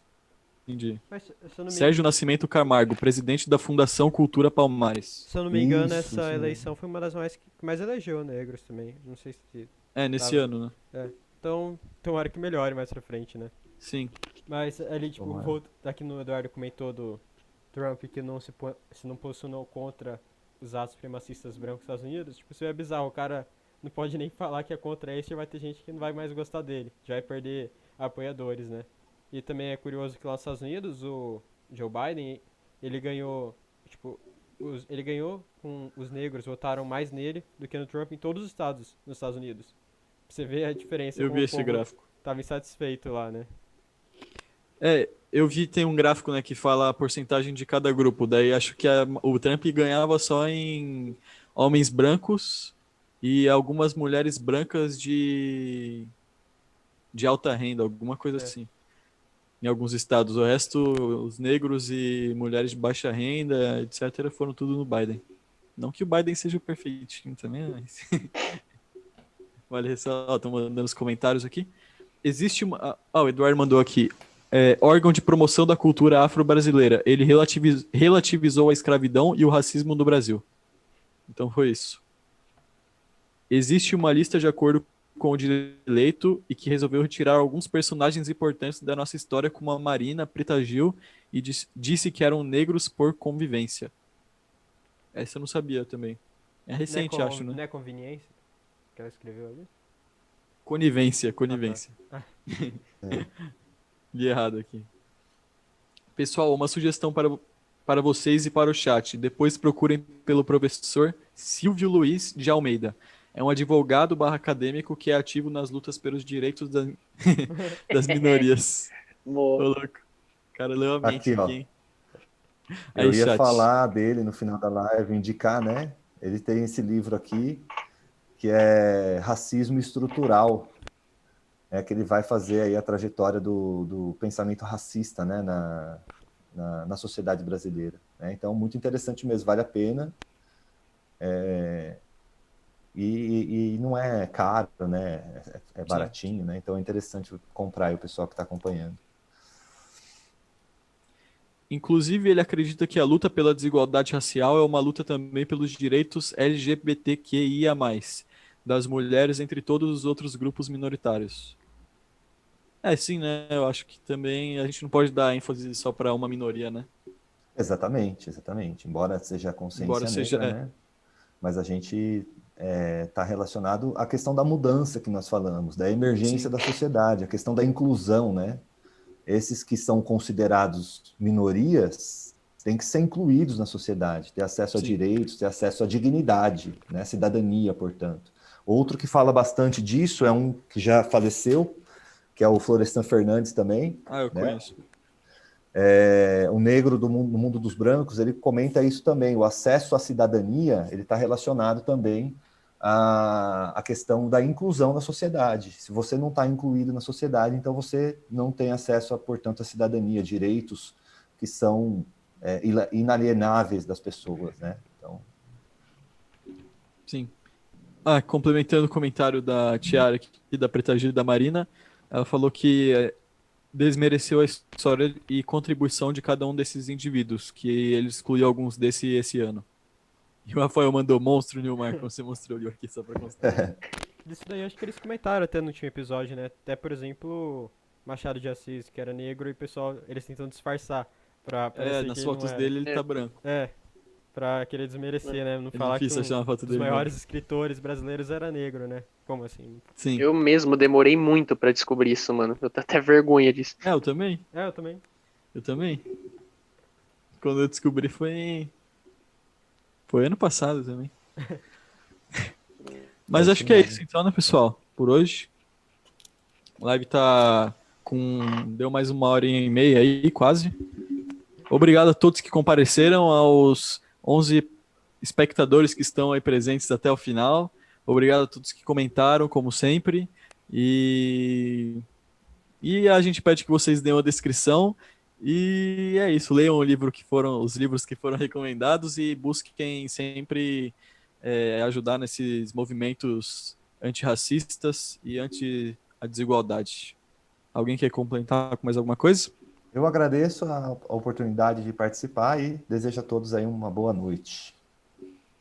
Speaker 1: de... Mas, me... Sérgio Nascimento Camargo, presidente da Fundação Cultura Palmares.
Speaker 4: Se eu não me engano, Isso, essa sim. eleição foi uma das mais que mais elegeu negros também. Não sei se.
Speaker 1: É, nesse tava... ano, né?
Speaker 4: É. Então, tomara que melhore mais pra frente, né?
Speaker 1: Sim.
Speaker 4: Mas ali, tipo, vou, aqui no Eduardo comentou do Trump que não se, se não posicionou contra os atos supremacistas brancos dos Estados Unidos, tipo, isso é bizarro. O cara não pode nem falar que é contra isso e vai ter gente que não vai mais gostar dele. Já vai perder apoiadores, né? E também é curioso que lá nos Estados Unidos, o Joe Biden, ele ganhou, tipo, os, ele ganhou com os negros votaram mais nele do que no Trump em todos os estados nos Estados Unidos. Pra você ver a diferença.
Speaker 1: Eu vi esse gráfico.
Speaker 4: Tava insatisfeito lá, né?
Speaker 1: É, eu vi tem um gráfico né, que fala a porcentagem de cada grupo. Daí acho que a, o Trump ganhava só em homens brancos e algumas mulheres brancas de, de alta renda, alguma coisa é. assim. Em alguns estados. O resto, os negros e mulheres de baixa renda, etc., foram tudo no Biden. Não que o Biden seja o perfeitinho também, mas. Olha só, estão mandando os comentários aqui. Existe uma. Ah, o Eduardo mandou aqui é, órgão de promoção da cultura afro-brasileira. Ele relativiz, relativizou a escravidão e o racismo no Brasil. Então foi isso. Existe uma lista de acordo com o direito e que resolveu retirar alguns personagens importantes da nossa história, como a Marina, Preta Gil, e disse, disse que eram negros por convivência. Essa eu não sabia também. É recente,
Speaker 4: não
Speaker 1: é acho, né?
Speaker 4: Não é conveniência que ela escreveu ali?
Speaker 1: Conivência, conivência. Ah, tá. é. Li errado aqui. Pessoal, uma sugestão para, para vocês e para o chat. Depois procurem pelo professor Silvio Luiz de Almeida. É um advogado barra acadêmico que é ativo nas lutas pelos direitos da, das minorias. Ô, louco. O cara leu a mente aqui, aqui
Speaker 2: Eu ia chat. falar dele no final da live, indicar, né? Ele tem esse livro aqui, que é Racismo Estrutural. É que ele vai fazer aí a trajetória do, do pensamento racista, né? Na, na, na sociedade brasileira. Né? Então, muito interessante mesmo, vale a pena. É, e, e, não é caro, né? É, é baratinho, né? Então é interessante comprar o pessoal que está acompanhando.
Speaker 1: Inclusive, ele acredita que a luta pela desigualdade racial é uma luta também pelos direitos LGBTQIA, das mulheres entre todos os outros grupos minoritários. É, sim, né? Eu acho que também a gente não pode dar ênfase só para uma minoria, né?
Speaker 2: Exatamente, exatamente. Embora seja a consciência Embora negra, seja, é. né? Mas a gente está é, tá relacionado à questão da mudança que nós falamos, da emergência Sim. da sociedade, a questão da inclusão, né? Esses que são considerados minorias têm que ser incluídos na sociedade, ter acesso Sim. a direitos, ter acesso à dignidade, né? Cidadania, portanto. Outro que fala bastante disso é um que já faleceu, que é o Florestan Fernandes também.
Speaker 1: Ah, eu né? conheço.
Speaker 2: É, o negro do mundo, mundo, dos brancos, ele comenta isso também. O acesso à cidadania, ele está relacionado também à, à, questão da inclusão na sociedade. Se você não está incluído na sociedade, então você não tem acesso, a, portanto, à cidadania, direitos que são é, inalienáveis das pessoas, né? Então...
Speaker 1: Sim. Ah, complementando o comentário da Tiara e da Preta Gil da Marina, ela falou que é, desmereceu a história e contribuição de cada um desses indivíduos, que ele excluiu alguns desse esse ano. E o Rafael mandou monstro, Nilmar, como você mostrou ali aqui, só pra constar.
Speaker 4: Disso daí acho que eles comentaram até no último episódio, né? Até, por exemplo, Machado de Assis, que era negro, e o pessoal, eles tentam disfarçar. Pra
Speaker 1: é, nas fotos é. dele ele tá branco.
Speaker 4: É, pra querer desmerecer, né? Não é falar que um dos maiores escritores brasileiros era negro, né? Como assim?
Speaker 3: Sim. Eu mesmo demorei muito para descobrir isso, mano. Eu tenho até vergonha disso.
Speaker 1: É, eu também.
Speaker 4: É, eu também.
Speaker 1: Eu também. Quando eu descobri foi. Foi ano passado também. Mas acho que é isso então, né, pessoal? Por hoje. A live tá com. Deu mais uma hora e meia aí, quase. Obrigado a todos que compareceram, aos 11 espectadores que estão aí presentes até o final. Obrigado a todos que comentaram, como sempre. E, e a gente pede que vocês deem uma descrição. E é isso, leiam o livro que foram, os livros que foram recomendados e busquem sempre é, ajudar nesses movimentos antirracistas e anti a desigualdade. Alguém quer complementar com mais alguma coisa?
Speaker 2: Eu agradeço a oportunidade de participar e desejo a todos aí uma boa noite.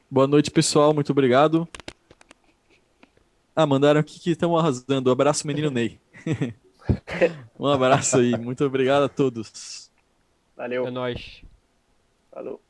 Speaker 1: Boa noite, pessoal. Muito obrigado. Ah, mandaram aqui que estão arrasando. Um abraço, menino Ney. um abraço aí. Muito obrigado a todos.
Speaker 3: Valeu.
Speaker 4: É nóis.
Speaker 3: Falou.